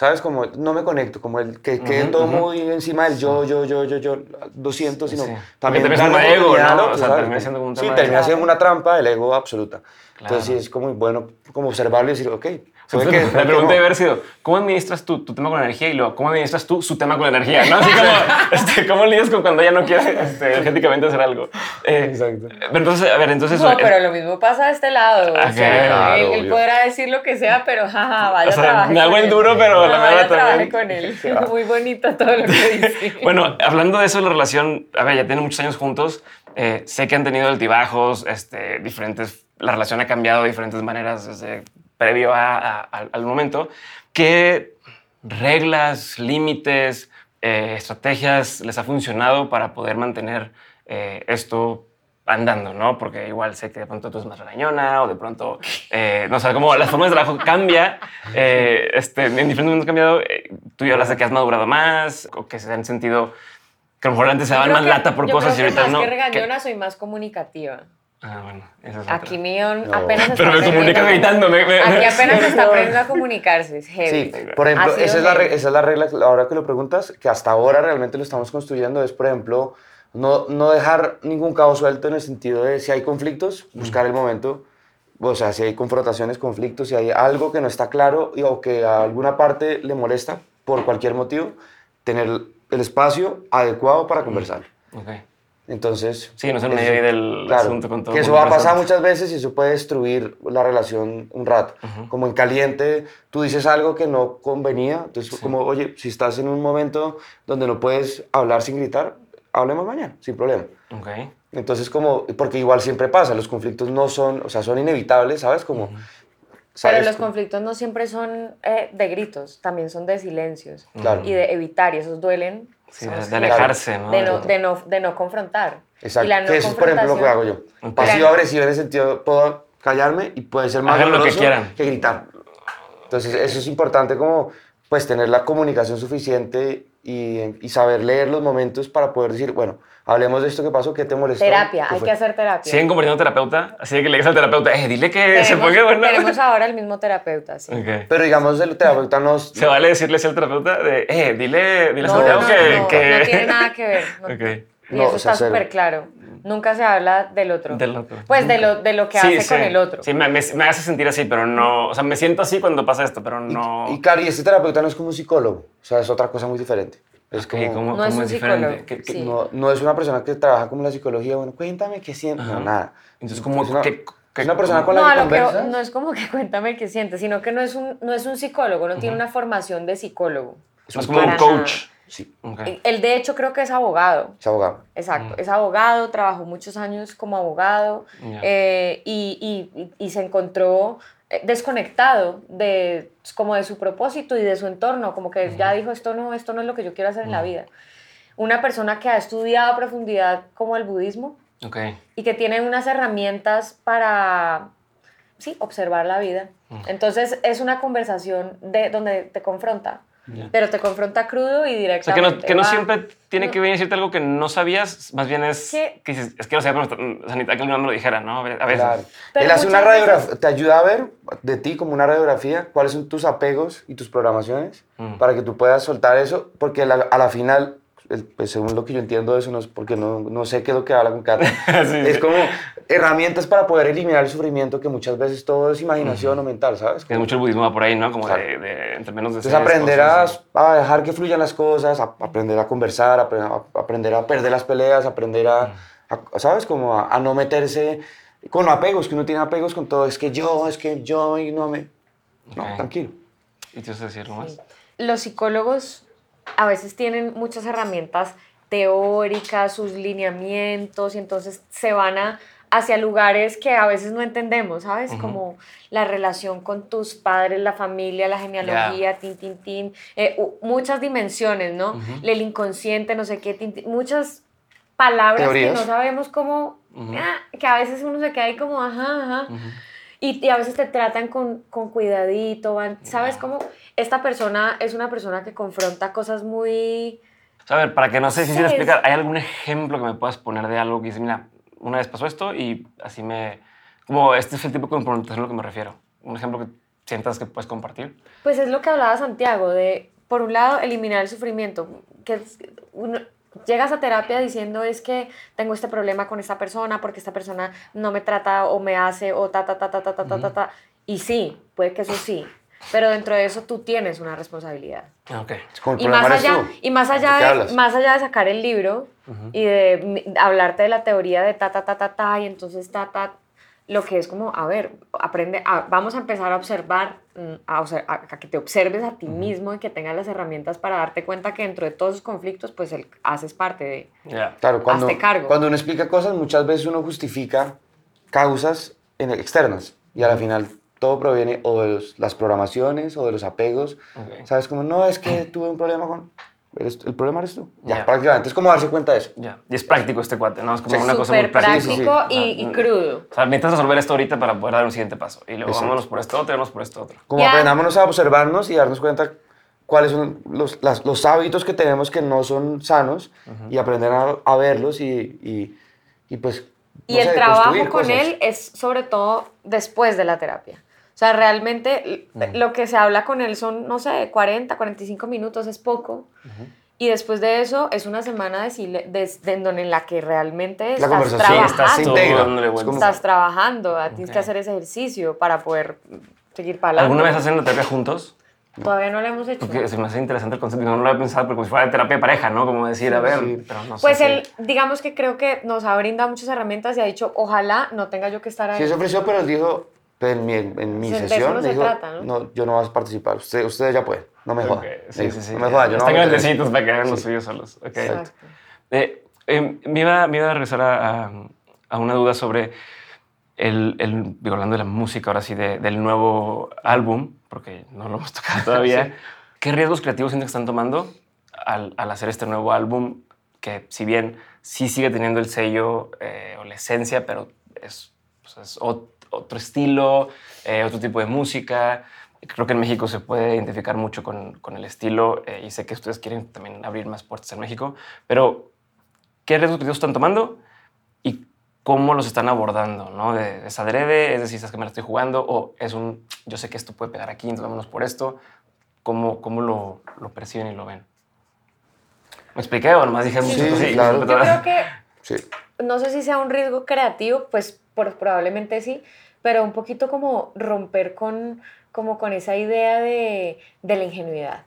¿sabes? Como no me conecto, como el que quede todo muy encima del yo, yo, yo, yo, yo, 200, sino también termina siendo ego, ¿no? O sea, termina siendo como un tema Sí, termina siendo una trampa del ego absoluta. Entonces sí, es como bueno como observarlo y decir, ok, la pregunta debe haber sido, ¿cómo administras tú tu tema con la energía? Y luego, ¿cómo administras tú su tema con la energía? ¿no? Así como, [LAUGHS] este, ¿cómo lidias con cuando ella no quiere este, energéticamente hacer algo? Eh, Exacto. Pero entonces, a ver, entonces... No, pero lo mismo pasa de este lado. o sea, él, podrá decir lo que sea, pero jaja, vaya o sea, Me hago el duro, pero la verdad también... con él. [LAUGHS] Muy bonito todo lo que [LAUGHS] dice. bueno, hablando de eso, la relación, a ver, ya tienen muchos años juntos. Eh, sé que han tenido altibajos, este, diferentes... La relación ha cambiado de diferentes maneras desde previo al momento, ¿qué reglas, límites, eh, estrategias les ha funcionado para poder mantener eh, esto andando, ¿no? Porque igual sé que de pronto tú eres más regañona o de pronto, eh, no sé, como las formas de trabajo cambia, este, en diferentes momentos cambiado, tú ya hablas de que has madurado más o que se han sentido que a lo mejor antes se daban más lata por cosas y ahorita más no. que regañona soy más comunicativa. Ah, bueno, eso es Aquí Mion apenas [LAUGHS] está Pero me comunica gritándome. Aquí [LAUGHS] apenas está aprendiendo a comunicarse, es heavy. Sí, por ejemplo, esa es, la esa es, la regla, ahora que lo preguntas, que hasta ahora realmente lo estamos construyendo, es, por ejemplo, no, no dejar ningún cabo suelto en el sentido de si hay conflictos, buscar el momento, o sea, si hay confrontaciones, conflictos, si hay algo que no está claro o que a alguna parte le molesta por cualquier motivo, tener el espacio adecuado para conversar. Okay. Entonces... Sí, no es el medio del asunto con todo. Que eso va a pasar muchas veces y eso puede destruir la relación un rato. Como en caliente, tú dices algo que no convenía, entonces como, oye, si estás en un momento donde no puedes hablar sin gritar, hablemos mañana, sin problema. Okay. Entonces como, porque igual siempre pasa, los conflictos no son, o sea, son inevitables, ¿sabes? Como... Pero los conflictos no siempre son eh, de gritos, también son de silencios y de evitar, y esos duelen de alejarse, ¿no? De no, de no, de no confrontar. Exacto. Y eso es, por ejemplo, lo que hago yo. Pasivo-agresivo en el sentido, puedo callarme y puede ser más lo que, quieran. que gritar. Entonces, eso es importante como, pues, tener la comunicación suficiente y, y saber leer los momentos para poder decir, bueno, hablemos de esto que pasó, ¿qué te molestó? Terapia, hay que hacer terapia. ¿Siguen convirtiendo terapeuta? Así que le digas al terapeuta, eh, dile que se ponga bueno. Tenemos [LAUGHS] ahora el mismo terapeuta, sí. Pero digamos, el terapeuta no... ¿Se vale decirle al terapeuta de, eh, dile, dile no, a no, que, no, que... No tiene [LAUGHS] nada que ver. Okay. Y eso está súper claro. Nunca se habla del otro. Del otro. Pues de lo, de lo que hace con el otro. Sí, me, me, hace sentir así, pero no. O sea, me siento así cuando pasa esto, pero no. Y, y Cari, este terapeuta no es como un psicólogo. O sea, es otra cosa muy diferente. Es como, no es, un diferente. Psicólogo, no, no, es una persona que trabaja como la psicología, bueno, cuéntame qué sientes, no, nada. Entonces, como es una, que, es una persona con la que conversas. no es como que [LAUGHS] cuéntame qué sientes, sino que no es un, no es un psicólogo, no tiene una formación de psicólogo. Es como un coach. Sí. Okay. Él, de hecho, creo que es abogado. Es abogado. Exacto. Es abogado, trabajó muchos años como abogado eh, y, y, y, se encontró eh, desconectado de como de su propósito y de su entorno, como que ya dijo esto no, esto no es lo que yo quiero hacer en la vida. Una persona que ha estudiado a profundidad como el budismo y que tiene unas herramientas para sí, observar la vida. Entonces es una conversación de donde te confronta pero te confronta crudo y directamente. O sea, que no, siempre tiene que venir a decirte algo que no sabías, más bien es que dices, es que lo sabía, pero que alguien me lo dijera, ¿no? A veces. Claro. Él hace una radiografía, te ayuda a ver de ti como una radiografía cuáles son tus apegos y tus programaciones mm. para que tú puedas soltar eso, porque a la final pues según lo que yo entiendo de eso, no es porque no, no, sé qué es lo que habla con Carlos, [LAUGHS] es como herramientas para poder eliminar el sufrimiento que muchas veces todo es imaginación o mental, ¿sabes? Que mucho el budismo va por ahí, ¿no? Como de, de, entre menos de Entonces aprender a, a, dejar que fluyan las cosas, a, aprender a conversar, a, aprender a perder las peleas, aprender a, ¿sabes? Como a, no meterse con apegos, que uno tiene apegos con todo, es que yo, es que yo y no me... No, tranquilo. ¿Y tú decir más? Los psicólogos a veces tienen muchas herramientas teóricas, sus lineamientos, y entonces se van a, hacia lugares que a veces no entendemos, ¿sabes? Como la relación con tus padres, la familia, la genealogía, tin, tin, tin, eh, muchas dimensiones, ¿no? El inconsciente, no sé qué, muchas palabras que no sabemos cómo, ah, que a veces uno se queda ahí como, ajá, ajá. Y, a veces te tratan con, con cuidadito, ¿sabes cómo? Esta persona es una persona que confronta cosas muy... a ver, para que no sé si se explicar, ¿hay algún ejemplo que me puedas poner de algo que dice, mira, una vez pasó esto y así me... Como este es el tipo de confrontación a lo que me refiero. Un ejemplo que sientas que puedes compartir. Pues es lo que hablaba Santiago, de, por un lado, eliminar el sufrimiento. Que uno, llegas a terapia diciendo es que tengo este problema con esta persona porque esta persona no me trata o me hace o ta, ta, ta, ta, ta, ta, uh ta, ta. Y sí, puede que eso sí, pero dentro de eso tú tienes una responsabilidad. Okay. Y, más allá, y, más allá, y de, más allá de sacar el libro, y de hablarte de la teoría de ta, ta, ta, ta, ta, y entonces ta, ta, lo que es como, a ver, aprende, vamos a empezar a observar, mm, a, a, que te observes a ti mismo y que tengas las herramientas para darte cuenta que dentro de todos esos conflictos, pues el, haces parte de... Claro, cuando, cargo. cuando uno explica cosas, muchas veces uno justifica causas externas y al final todo proviene o de las programaciones o de los apegos. ¿Sabes? Como, no, es que [CLEARS THROAT] tuve un problema con el problema eres tú. Ya, prácticamente. Es como darse cuenta de eso. Ya. Y es práctico este cuate, ¿no? Es como una cosa muy práctica. práctico y, crudo. O sea, necesitas resolver esto ahorita para poder dar un siguiente paso. Y luego vámonos por esto otro, vámonos por esto otro. Como aprendámonos a observarnos y darnos cuenta cuáles son los, los hábitos que tenemos que no son sanos y aprender a, a verlos y, y, pues... y el trabajo con él es sobre todo después de la terapia. O sea, realmente lo que se habla con él son, no sé, 40, 45 minutos, es poco. Y después de eso es una semana de, de, en la que realmente estás trabajando. Estás, estás trabajando, tienes que hacer ese ejercicio para poder seguir para adelante. ¿Alguna vez hacen la terapia juntos? Todavía no lo hemos hecho. Porque se me hace interesante el concepto, no lo había pensado, pero como si fuera de terapia de pareja, ¿no? Como decir, a ver, pero no Pues él, digamos que creo que nos ha brindado muchas herramientas y ha dicho, ojalá no tenga yo que estar ahí. Sí, se ofreció, pero dijo, en mi, en mi sesión, no dijo, ¿no? yo no vas a participar, usted, ustedes ya pueden, no me jodan. Sí, sí, sí. No me jodan, yo Están grandecitos para que hagan los suyos solos. Okay. Exacto. Eh, eh, me, iba, me iba a regresar a, a, una duda sobre el, el, hablando de la música, ahora sí, de, del nuevo álbum, porque no lo hemos [LAUGHS] tocado todavía. ¿Qué riesgos creativos sienten que están tomando al, al, hacer este nuevo álbum? Que si bien sí sigue teniendo el sello eh, o la esencia, pero es, pues es otro otro estilo, eh, otro tipo de música. Creo que en México se puede identificar mucho con, con el estilo eh, y sé que ustedes quieren también abrir más puertas en México, pero ¿qué riesgos están tomando y cómo los están abordando? ¿no? De, ¿Es adrede? ¿Es decir, ¿sabes que me la estoy jugando? ¿O es un, yo sé que esto puede pegar aquí, entonces vámonos por esto? ¿Cómo, cómo lo, lo perciben y lo ven? ¿Me expliqué o nomás dije sí, Sí, claro. [LAUGHS] Yo creo que, sí. no sé si sea un riesgo creativo, pues probablemente sí, pero un poquito como romper con, como con esa idea de, de la ingenuidad,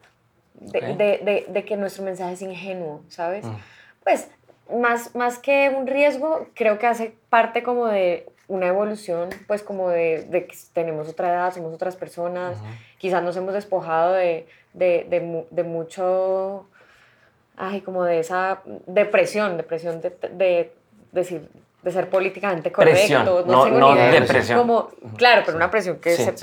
de, de, de, que nuestro mensaje es ingenuo, ¿sabes? Mm. Pues más, más que un riesgo, creo que hace parte como de una evolución, pues como de, que tenemos otra edad, somos otras personas, quizás nos hemos despojado de, de, mucho, ay, como de esa depresión, depresión de, decir, de ser políticamente correcto. no, no, depresión. Como, claro, pero una presión que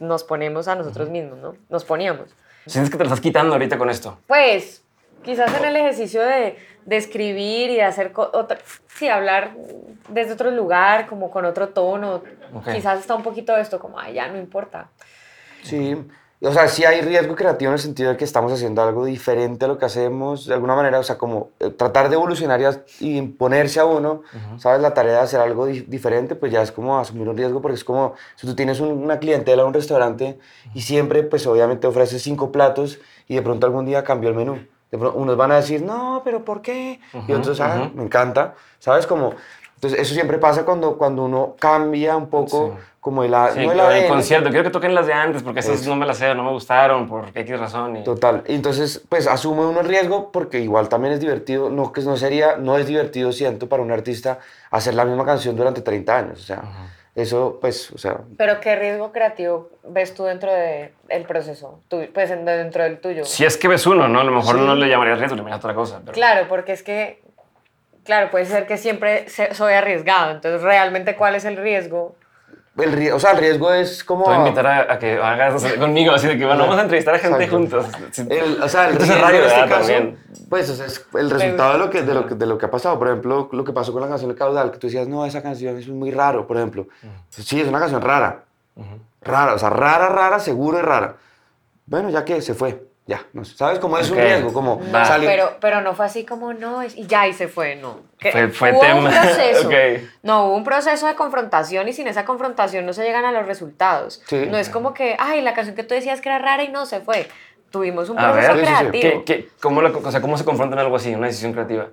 nos ponemos a nosotros mismos, ¿no? Nos poníamos. ¿Sientes que te lo estás quitando ahorita con esto? Pues, quizás en el ejercicio de, de escribir y de hacer, otra, sí, hablar desde otro lugar, como con otro tono. Quizás está un poquito esto, como, ay, ya no importa. Sí, o sea, sí hay riesgo creativo en el sentido de que estamos haciendo algo diferente a lo que hacemos, de alguna manera, o sea, como eh, tratar de evolucionar y, imponerse a uno, ¿sabes? La tarea de hacer algo diferente, pues ya es como asumir un riesgo, porque es como si tú tienes una clientela en un restaurante y siempre, pues obviamente ofreces cinco platos y de pronto algún día cambió el menú. De pronto, unos van a decir, no, pero ¿por qué? y otros, ah, me encanta, ¿sabes? Como entonces, eso siempre pasa cuando, cuando uno cambia un poco como el, sí, no el concierto. Quiero que toquen las de antes porque esas no me las sé, no me gustaron por X razón. Y... Total. Entonces, pues asume uno el riesgo porque igual también es divertido. No, que no sería, no es divertido, siento, para un artista hacer la misma canción durante 30 años. O sea, eso, pues, o sea... Pero ¿qué riesgo creativo ves tú dentro del el proceso? Tú, pues dentro del tuyo. Si es que ves uno, ¿no? A lo mejor no le llamaría riesgo, le llamaría otra cosa. Claro, porque es que claro, puede ser que siempre soy arriesgado. Entonces, realmente, ¿cuál es el riesgo? El, o sea, el riesgo es como... Te voy a invitar a, que hagas [LAUGHS] conmigo, así de que bueno, vamos a entrevistar a gente juntos. [LAUGHS] El, o sea, el riesgo en este caso, pues es el resultado de lo, que, de, lo que, de lo que ha pasado. Por ejemplo, lo que pasó con la canción de Caudal, que tú decías, no, esa canción es muy raro, por ejemplo. Sí, es una canción rara. Rara, o sea, rara, rara, seguro es rara. Bueno, ya que se fue ya, no ¿sabes cómo es un riesgo? Como pero, pero no fue así como no, y ya y se fue, no. fue, fue tema. Un [LAUGHS] proceso, No, hubo un proceso de confrontación y sin esa confrontación no se llegan a los resultados. No es como que, ay, la canción que tú decías que era rara y no se fue. Tuvimos un proceso creativo. cómo, o sea, ¿Cómo se confronta en algo así, una decisión creativa?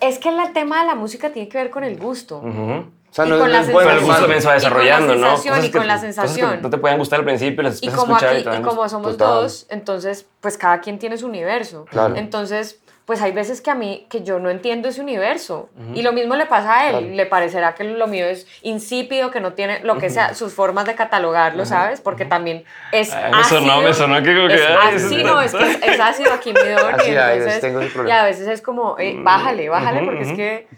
Es que el tema de la música tiene que ver con el gusto. O sea, no, y con la bueno, el gusto también se va desarrollando, y con la sensación, ¿no? y con la sensación. no te pueden gustar al principio, las y como aquí, y, como somos dos, entonces, pues cada quien tiene su universo. Claro. Entonces, pues hay veces que a mí, que yo no entiendo ese universo. Y lo mismo le pasa a él. Le parecerá que lo mío es insípido, que no tiene lo que sea, sus formas de catalogarlo, ¿sabes? Porque también es Ay, me sonó, me sonó que como que... así, no, es que es, ácido aquí mi [LAUGHS] y, entonces, y a veces es como, eh, bájale, bájale, porque es que,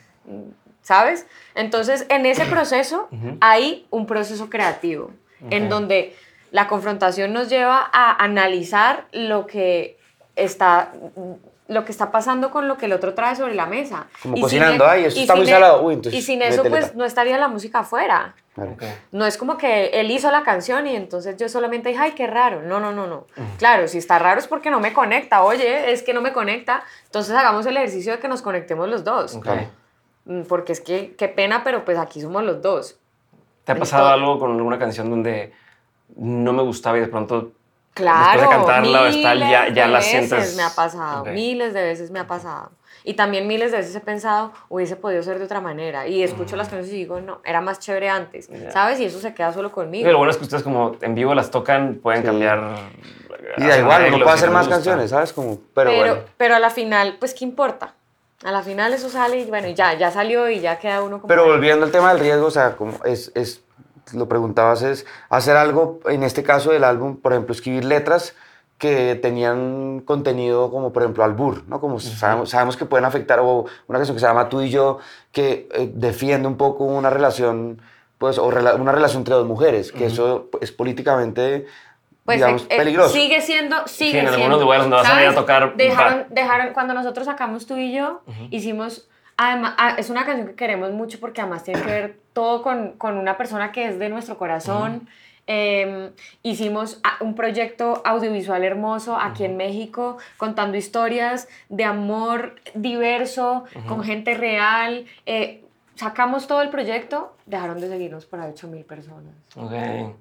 ¿sabes? Entonces, en ese proceso hay un proceso creativo, en donde la confrontación nos lleva a analizar lo que está lo que está pasando con lo que el otro trae sobre la mesa. Como cocinando, ay, esto está muy salado. Uy, entonces, y sin eso, pues, no estaría la música afuera. No es como que él hizo la canción y entonces yo solamente dije, ay, qué raro. No, no, no, no. Claro, si está raro es porque no me conecta. Oye, es que no me conecta. Entonces hagamos el ejercicio de que nos conectemos los dos. Mm, porque es que qué pena, pero pues aquí somos los dos. ¿Te ha pasado algo con alguna canción donde no me gustaba y de pronto claro, después de cantarla o tal, ya, ya la sientes? me ha pasado, miles de veces me ha pasado. Y también miles de veces he pensado, hubiese podido ser de otra manera. Y escucho las canciones y digo, no, era más chévere antes, ¿sabes? Y eso se queda solo conmigo. Pero lo bueno es que ustedes como en vivo las tocan, pueden cambiar... Y da igual, no puedo hacer más canciones, ¿sabes? Como, pero, pero, bueno. pero a la final, pues, ¿qué importa? A la final eso sale y bueno, ya, ya salió y ya queda uno como... Pero volviendo al tema del riesgo, o sea, como es, es, lo preguntabas, es hacer algo, en este caso del álbum, por ejemplo, escribir letras que tenían contenido como, por ejemplo, albur, ¿no? Como sabemos, sabemos, que pueden afectar, o una canción que se llama Tú y yo, que eh, defiende un poco una relación, pues, o una relación entre dos mujeres, que eso es políticamente pues digamos, eh, peligroso. Sigue siendo, sigue sí, en algunos lugares donde vas a ir a tocar. Dejaron, dejaron, cuando nosotros sacamos tú y yo, hicimos, además, ah, es una canción que queremos mucho porque además tiene que ver todo con, con una persona que es de nuestro corazón. Em, hicimos ah, un proyecto audiovisual hermoso aquí en México, contando historias de amor diverso, con gente real. Eh, sacamos todo el proyecto, dejaron de seguirnos para 8 mil personas. Okay.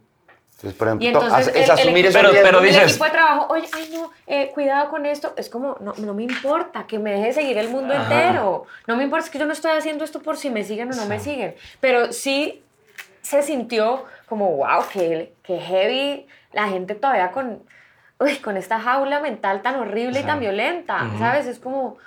Entonces, por ejemplo, y entonces es asumir el, pero, pero dices, el equipo de trabajo, oye, ay no, eh, cuidado con esto. Es como, no, no me importa que me deje seguir el mundo entero. No me importa, es que yo no estoy haciendo esto por si me siguen o no me siguen. Pero sí se sintió como, wow, que, que heavy la gente todavía con, uy, con esta jaula mental tan horrible y tan violenta, ¿sabes? Es como,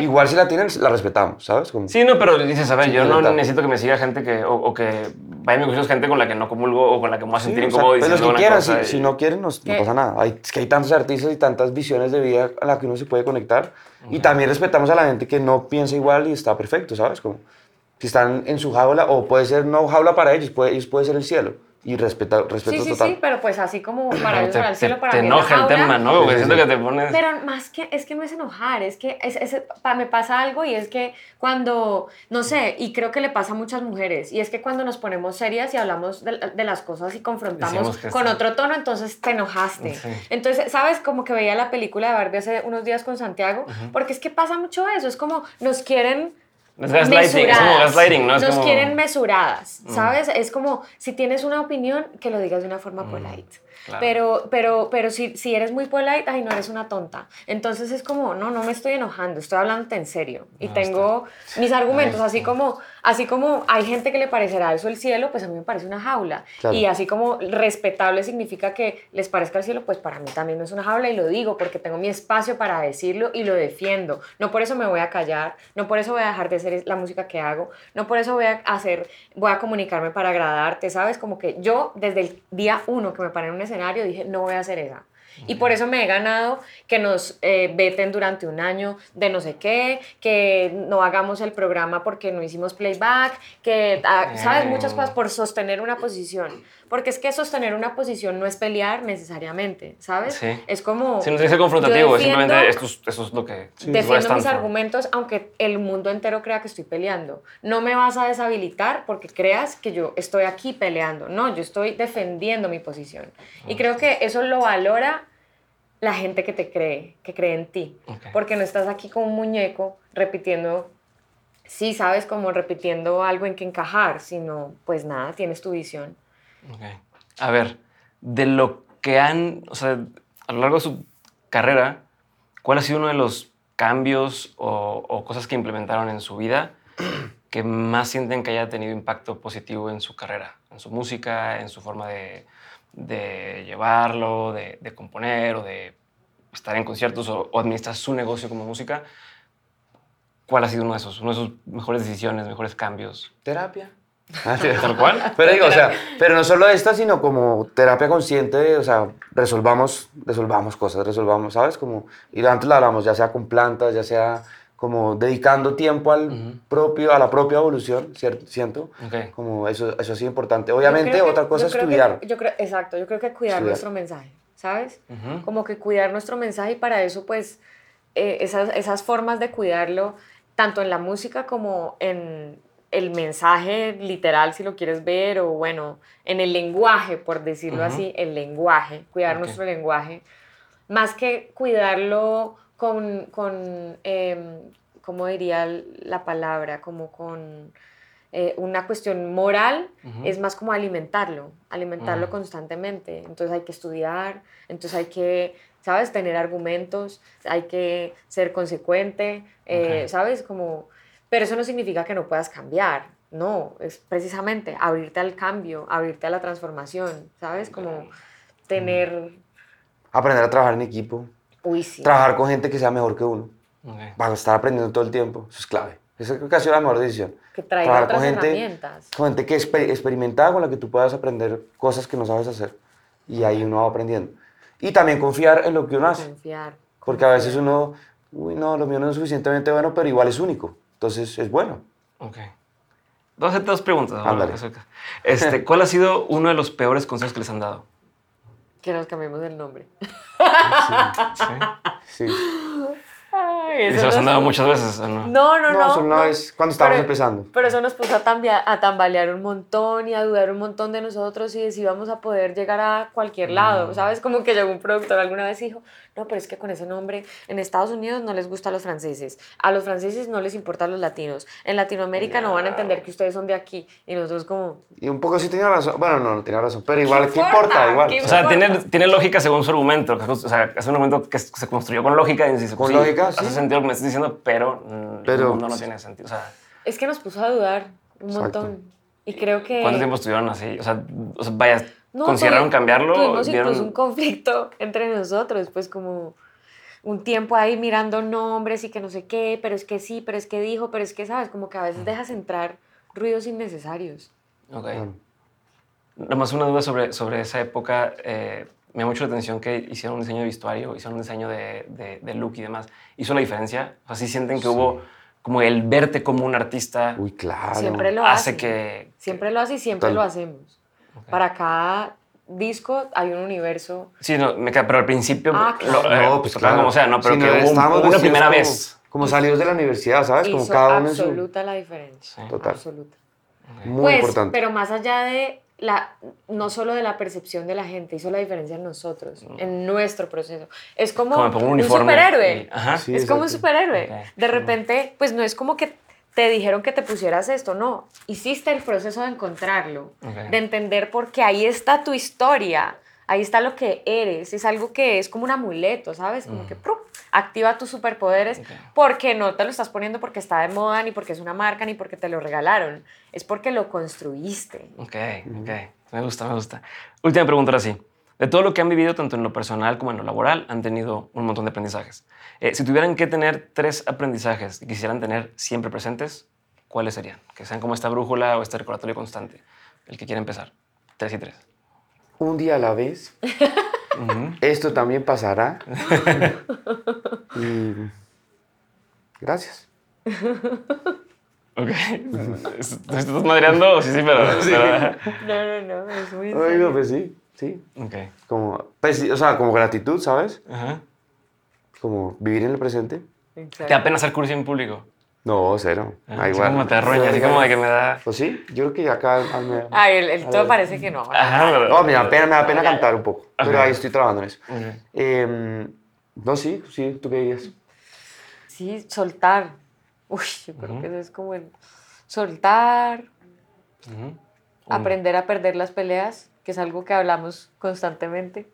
Igual si la tienen, la respetamos, ¿sabes? Sí, no, pero dices, a ver, yo no necesito que me siga gente que, o, que vaya a mis gente con la que no comulgo o con la que me voy a sentir incómodo. Pues los que quieran, si, no quieren, no, pasa nada. Hay, es que hay tantos artistas y tantas visiones de vida a las que uno se puede conectar. Y también respetamos a la gente que no piensa igual y está perfecto, ¿sabes? Como, si están en su jaula, o puede ser no jaula para ellos, puede, ellos puede ser el cielo y respeta, respeto sí, sí, total. Sí, pero pues así como [CLEARS THROAT] para el cielo, para te enoja el tema, ¿no? Porque siento que te pones... Pero más que, es que me es enojar, es que es, es, me pasa algo y es que cuando, no sé, y creo que le pasa a muchas mujeres, y es que cuando nos ponemos serias y hablamos de, de las cosas y confrontamos con otro tono, entonces te enojaste. Entonces, ¿sabes? Como que veía la película de Barbie hace unos días con Santiago, porque es que pasa mucho eso, es como nos quieren es gaslighting, es como gaslighting, ¿no? Es Nos quieren mesuradas, mm. ¿sabes? Es como, si tienes una opinión, que lo digas de una forma mm. polite. Pero, pero, pero si, si eres muy polite, ay, no eres una tonta. Entonces es como, no, no me estoy enojando, estoy hablándote en serio. Y tengo mis argumentos, así como, así como hay gente que le parecerá eso el cielo, pues a mí me parece una jaula. Y así como respetable significa que les parezca el cielo, pues para mí también no es una jaula y lo digo porque tengo mi espacio para decirlo y lo defiendo. No por eso me voy a callar, no por eso voy a dejar de hacer la música que hago, no por eso voy a hacer, voy a comunicarme para agradarte, ¿sabes? Como que yo desde el día uno que me paré en un escenario dije, no voy a hacer esa. Y por eso me he ganado que nos eh, veten durante un año de no sé qué, que no hagamos el programa porque no hicimos playback, que, ah, ¿sabes? Muchas cosas por sostener una posición. Porque es que sostener una posición no es pelear necesariamente, ¿sabes? Sí. Es como... Sí, no es confrontativo, simplemente esto es, lo que... defiendo mis argumentos aunque el mundo entero crea que estoy peleando. No me vas a deshabilitar porque creas que yo estoy aquí peleando. No, yo estoy defendiendo mi posición. Y creo que eso lo valora la gente que te cree, que cree en ti. Porque no estás aquí como un muñeco repitiendo, sí, sabes, como repitiendo algo en que encajar, sino pues nada, tienes tu visión. A ver, de lo que han, o sea, a lo largo de su carrera, ¿cuál ha sido uno de los cambios o, cosas que implementaron en su vida que más sienten que haya tenido impacto positivo en su carrera, en su música, en su forma de, de llevarlo, de, componer o de estar en conciertos o, administrar su negocio como música, ¿cuál ha sido uno de esos, uno de sus mejores decisiones, mejores cambios? Terapia. Ah, Tal cual. Pero digo, o sea, pero no solo esta, sino como terapia consciente, o sea, resolvamos, resolvamos cosas, resolvamos, ¿sabes? Como, y antes la hablamos, ya sea con plantas, ya sea como dedicando tiempo al propio, a la propia evolución, ¿cierto? Siento. Como eso, eso es importante. Obviamente, otra cosa es estudiar. yo creo, exacto, yo creo que cuidar nuestro mensaje, ¿sabes? Como que cuidar nuestro mensaje y para eso, pues, eh, esas, esas formas de cuidarlo, tanto en la música como en el mensaje literal, si lo quieres ver, o bueno, en el lenguaje, por decirlo así, el lenguaje, cuidar nuestro lenguaje, más que cuidarlo con, con em, ¿cómo diría la palabra? Como con eh, una cuestión moral, es más como alimentarlo, alimentarlo constantemente. Entonces hay que estudiar, entonces hay que, ¿sabes? Tener argumentos, hay que ser consecuente, eh, ¿sabes? Como, pero eso no significa que no puedas cambiar. No, es precisamente abrirte al cambio, abrirte a la transformación, ¿sabes? Como tener... Aprender a trabajar en equipo. Trabajar con gente que sea mejor que uno. Para estar aprendiendo todo el tiempo. Eso es clave. Esa creo que ha sido la mejor decisión. Que traiga otras con gente, herramientas. Con gente que es experimentada, con la que tú puedas aprender cosas que no sabes hacer. Y ahí uno va aprendiendo. Y también confiar en lo que uno hace. Confiar. Porque a veces uno, uy, no, lo mío no es suficientemente bueno, pero igual es único. Entonces es bueno. Ok. Dos, dos preguntas. Este, ¿Cuál ha sido uno de los peores consejos que les han dado? Que nos cambiemos el nombre. Sí. sí. ¿Y se los han dado muchas veces o no? No, no, no. No, solo una vez cuando estábamos empezando. Pero eso nos puso a, a, tambalear un montón y a dudar un montón de nosotros y de si íbamos a poder llegar a cualquier lado, mm. ¿sabes? Como que llegó un productor alguna vez y dijo, no, pero es que con ese nombre en Estados Unidos no les gusta a los franceses, a los franceses no les importan los latinos, en Latinoamérica no van a entender que ustedes son de aquí y nosotros como... Y un poco sí tenía razón, bueno, no, no tenía razón, pero igual, ¿qué, importa? Igual. o sea, tiene, tiene, lógica según su argumento, o sea, es un argumento que se construyó con lógica. Y con sí, lógica, Hace sentido lo que me estás diciendo, pero, mm, pero no, no tiene sentido. O sea, es que nos puso a dudar un montón. Y creo que... ¿Cuánto tiempo estuvieron así? O sea, o sea vaya, ¿consideraron cambiarlo? Tuvimos incluso un conflicto entre nosotros, pues como un tiempo ahí mirando nombres y que no sé qué, pero es que sí, pero es que dijo, pero es que, ¿sabes? Como que a veces dejas entrar ruidos innecesarios. Ok. Nomás una duda sobre, sobre esa época. Eh, me llama mucho la atención que hicieron un diseño de vestuario, hicieron un diseño de, de, look y demás. ¿Hizo la diferencia? O sea, ¿sí sienten que hubo como el verte como un artista? Uy, claro. Siempre lo hace. que... Siempre lo hace y siempre lo hacemos. Para cada disco hay un universo. Sí, no, me queda, pero al principio. Ah, claro. Eh, no, pues claro. Como sea, no, pero que hubo una primera vez. Como salidos de la universidad, ¿sabes? Como cada uno absoluta la diferencia. Total. Absoluta. Muy pues, importante. Pero más allá de la, no solo de la percepción de la gente, hizo la diferencia en nosotros, en nuestro proceso. Es como, un, superhéroe. Ajá. es como un superhéroe. De repente, pues no es como que te dijeron que te pusieras esto, no, hiciste el proceso de encontrarlo, de entender por qué ahí está tu historia, ahí está lo que eres, es algo que es como un amuleto, ¿sabes? Como que activa tus superpoderes porque no te lo estás poniendo porque está de moda, ni porque es una marca, ni porque te lo regalaron, es porque lo construiste. Ok, ok, me gusta, me gusta. Última pregunta así. De todo lo que han vivido, tanto en lo personal como en lo laboral, han tenido un montón de aprendizajes. Eh, si tuvieran que tener tres aprendizajes que quisieran tener siempre presentes, ¿cuáles serían? Que sean como esta brújula o este recordatorio constante. El que quiera empezar. Tres y tres. Un día a la vez. Esto también pasará. y gracias. Ok. ¿Te estás madreando? Sí, sí, pero. [LAUGHS] No, no, no, es muy. Oigo, pues sí, sí. Ok. Como, pues, o sea, como gratitud, ¿sabes? Ajá. Como vivir en el presente. Exacto. ¿Te da pena hacer curso en público? No, cero. Ah, igual. como te arroña, así como de que me da. Pues sí, yo creo que acá. Me, [LAUGHS] Ay, el, el todo parece que no. Ajá, no, me da pena, me da pena cantar un poco. Pero ahí estoy trabajando en eso. Eh, no, sí, sí, ¿tú qué dirías? Sí, soltar. Uy, yo creo que eso es como el soltar, aprender a perder las peleas, que es algo que hablamos constantemente.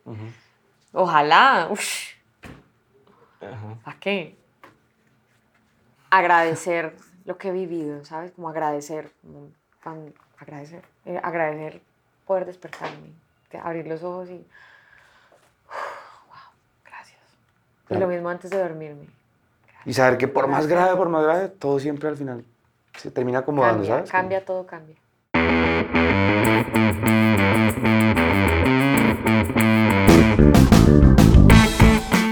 Ojalá. Uf. ¿A qué? Agradecer lo que he vivido, ¿sabes? Como agradecer, agradecer, eh, agradecer poder despertarme, abrir los ojos y, wow, gracias. Y lo mismo antes de dormirme. Y saber que por más grave, por más grave, todo siempre al final se termina acomodando, cambia, ¿sabes? Cambia, todo cambia.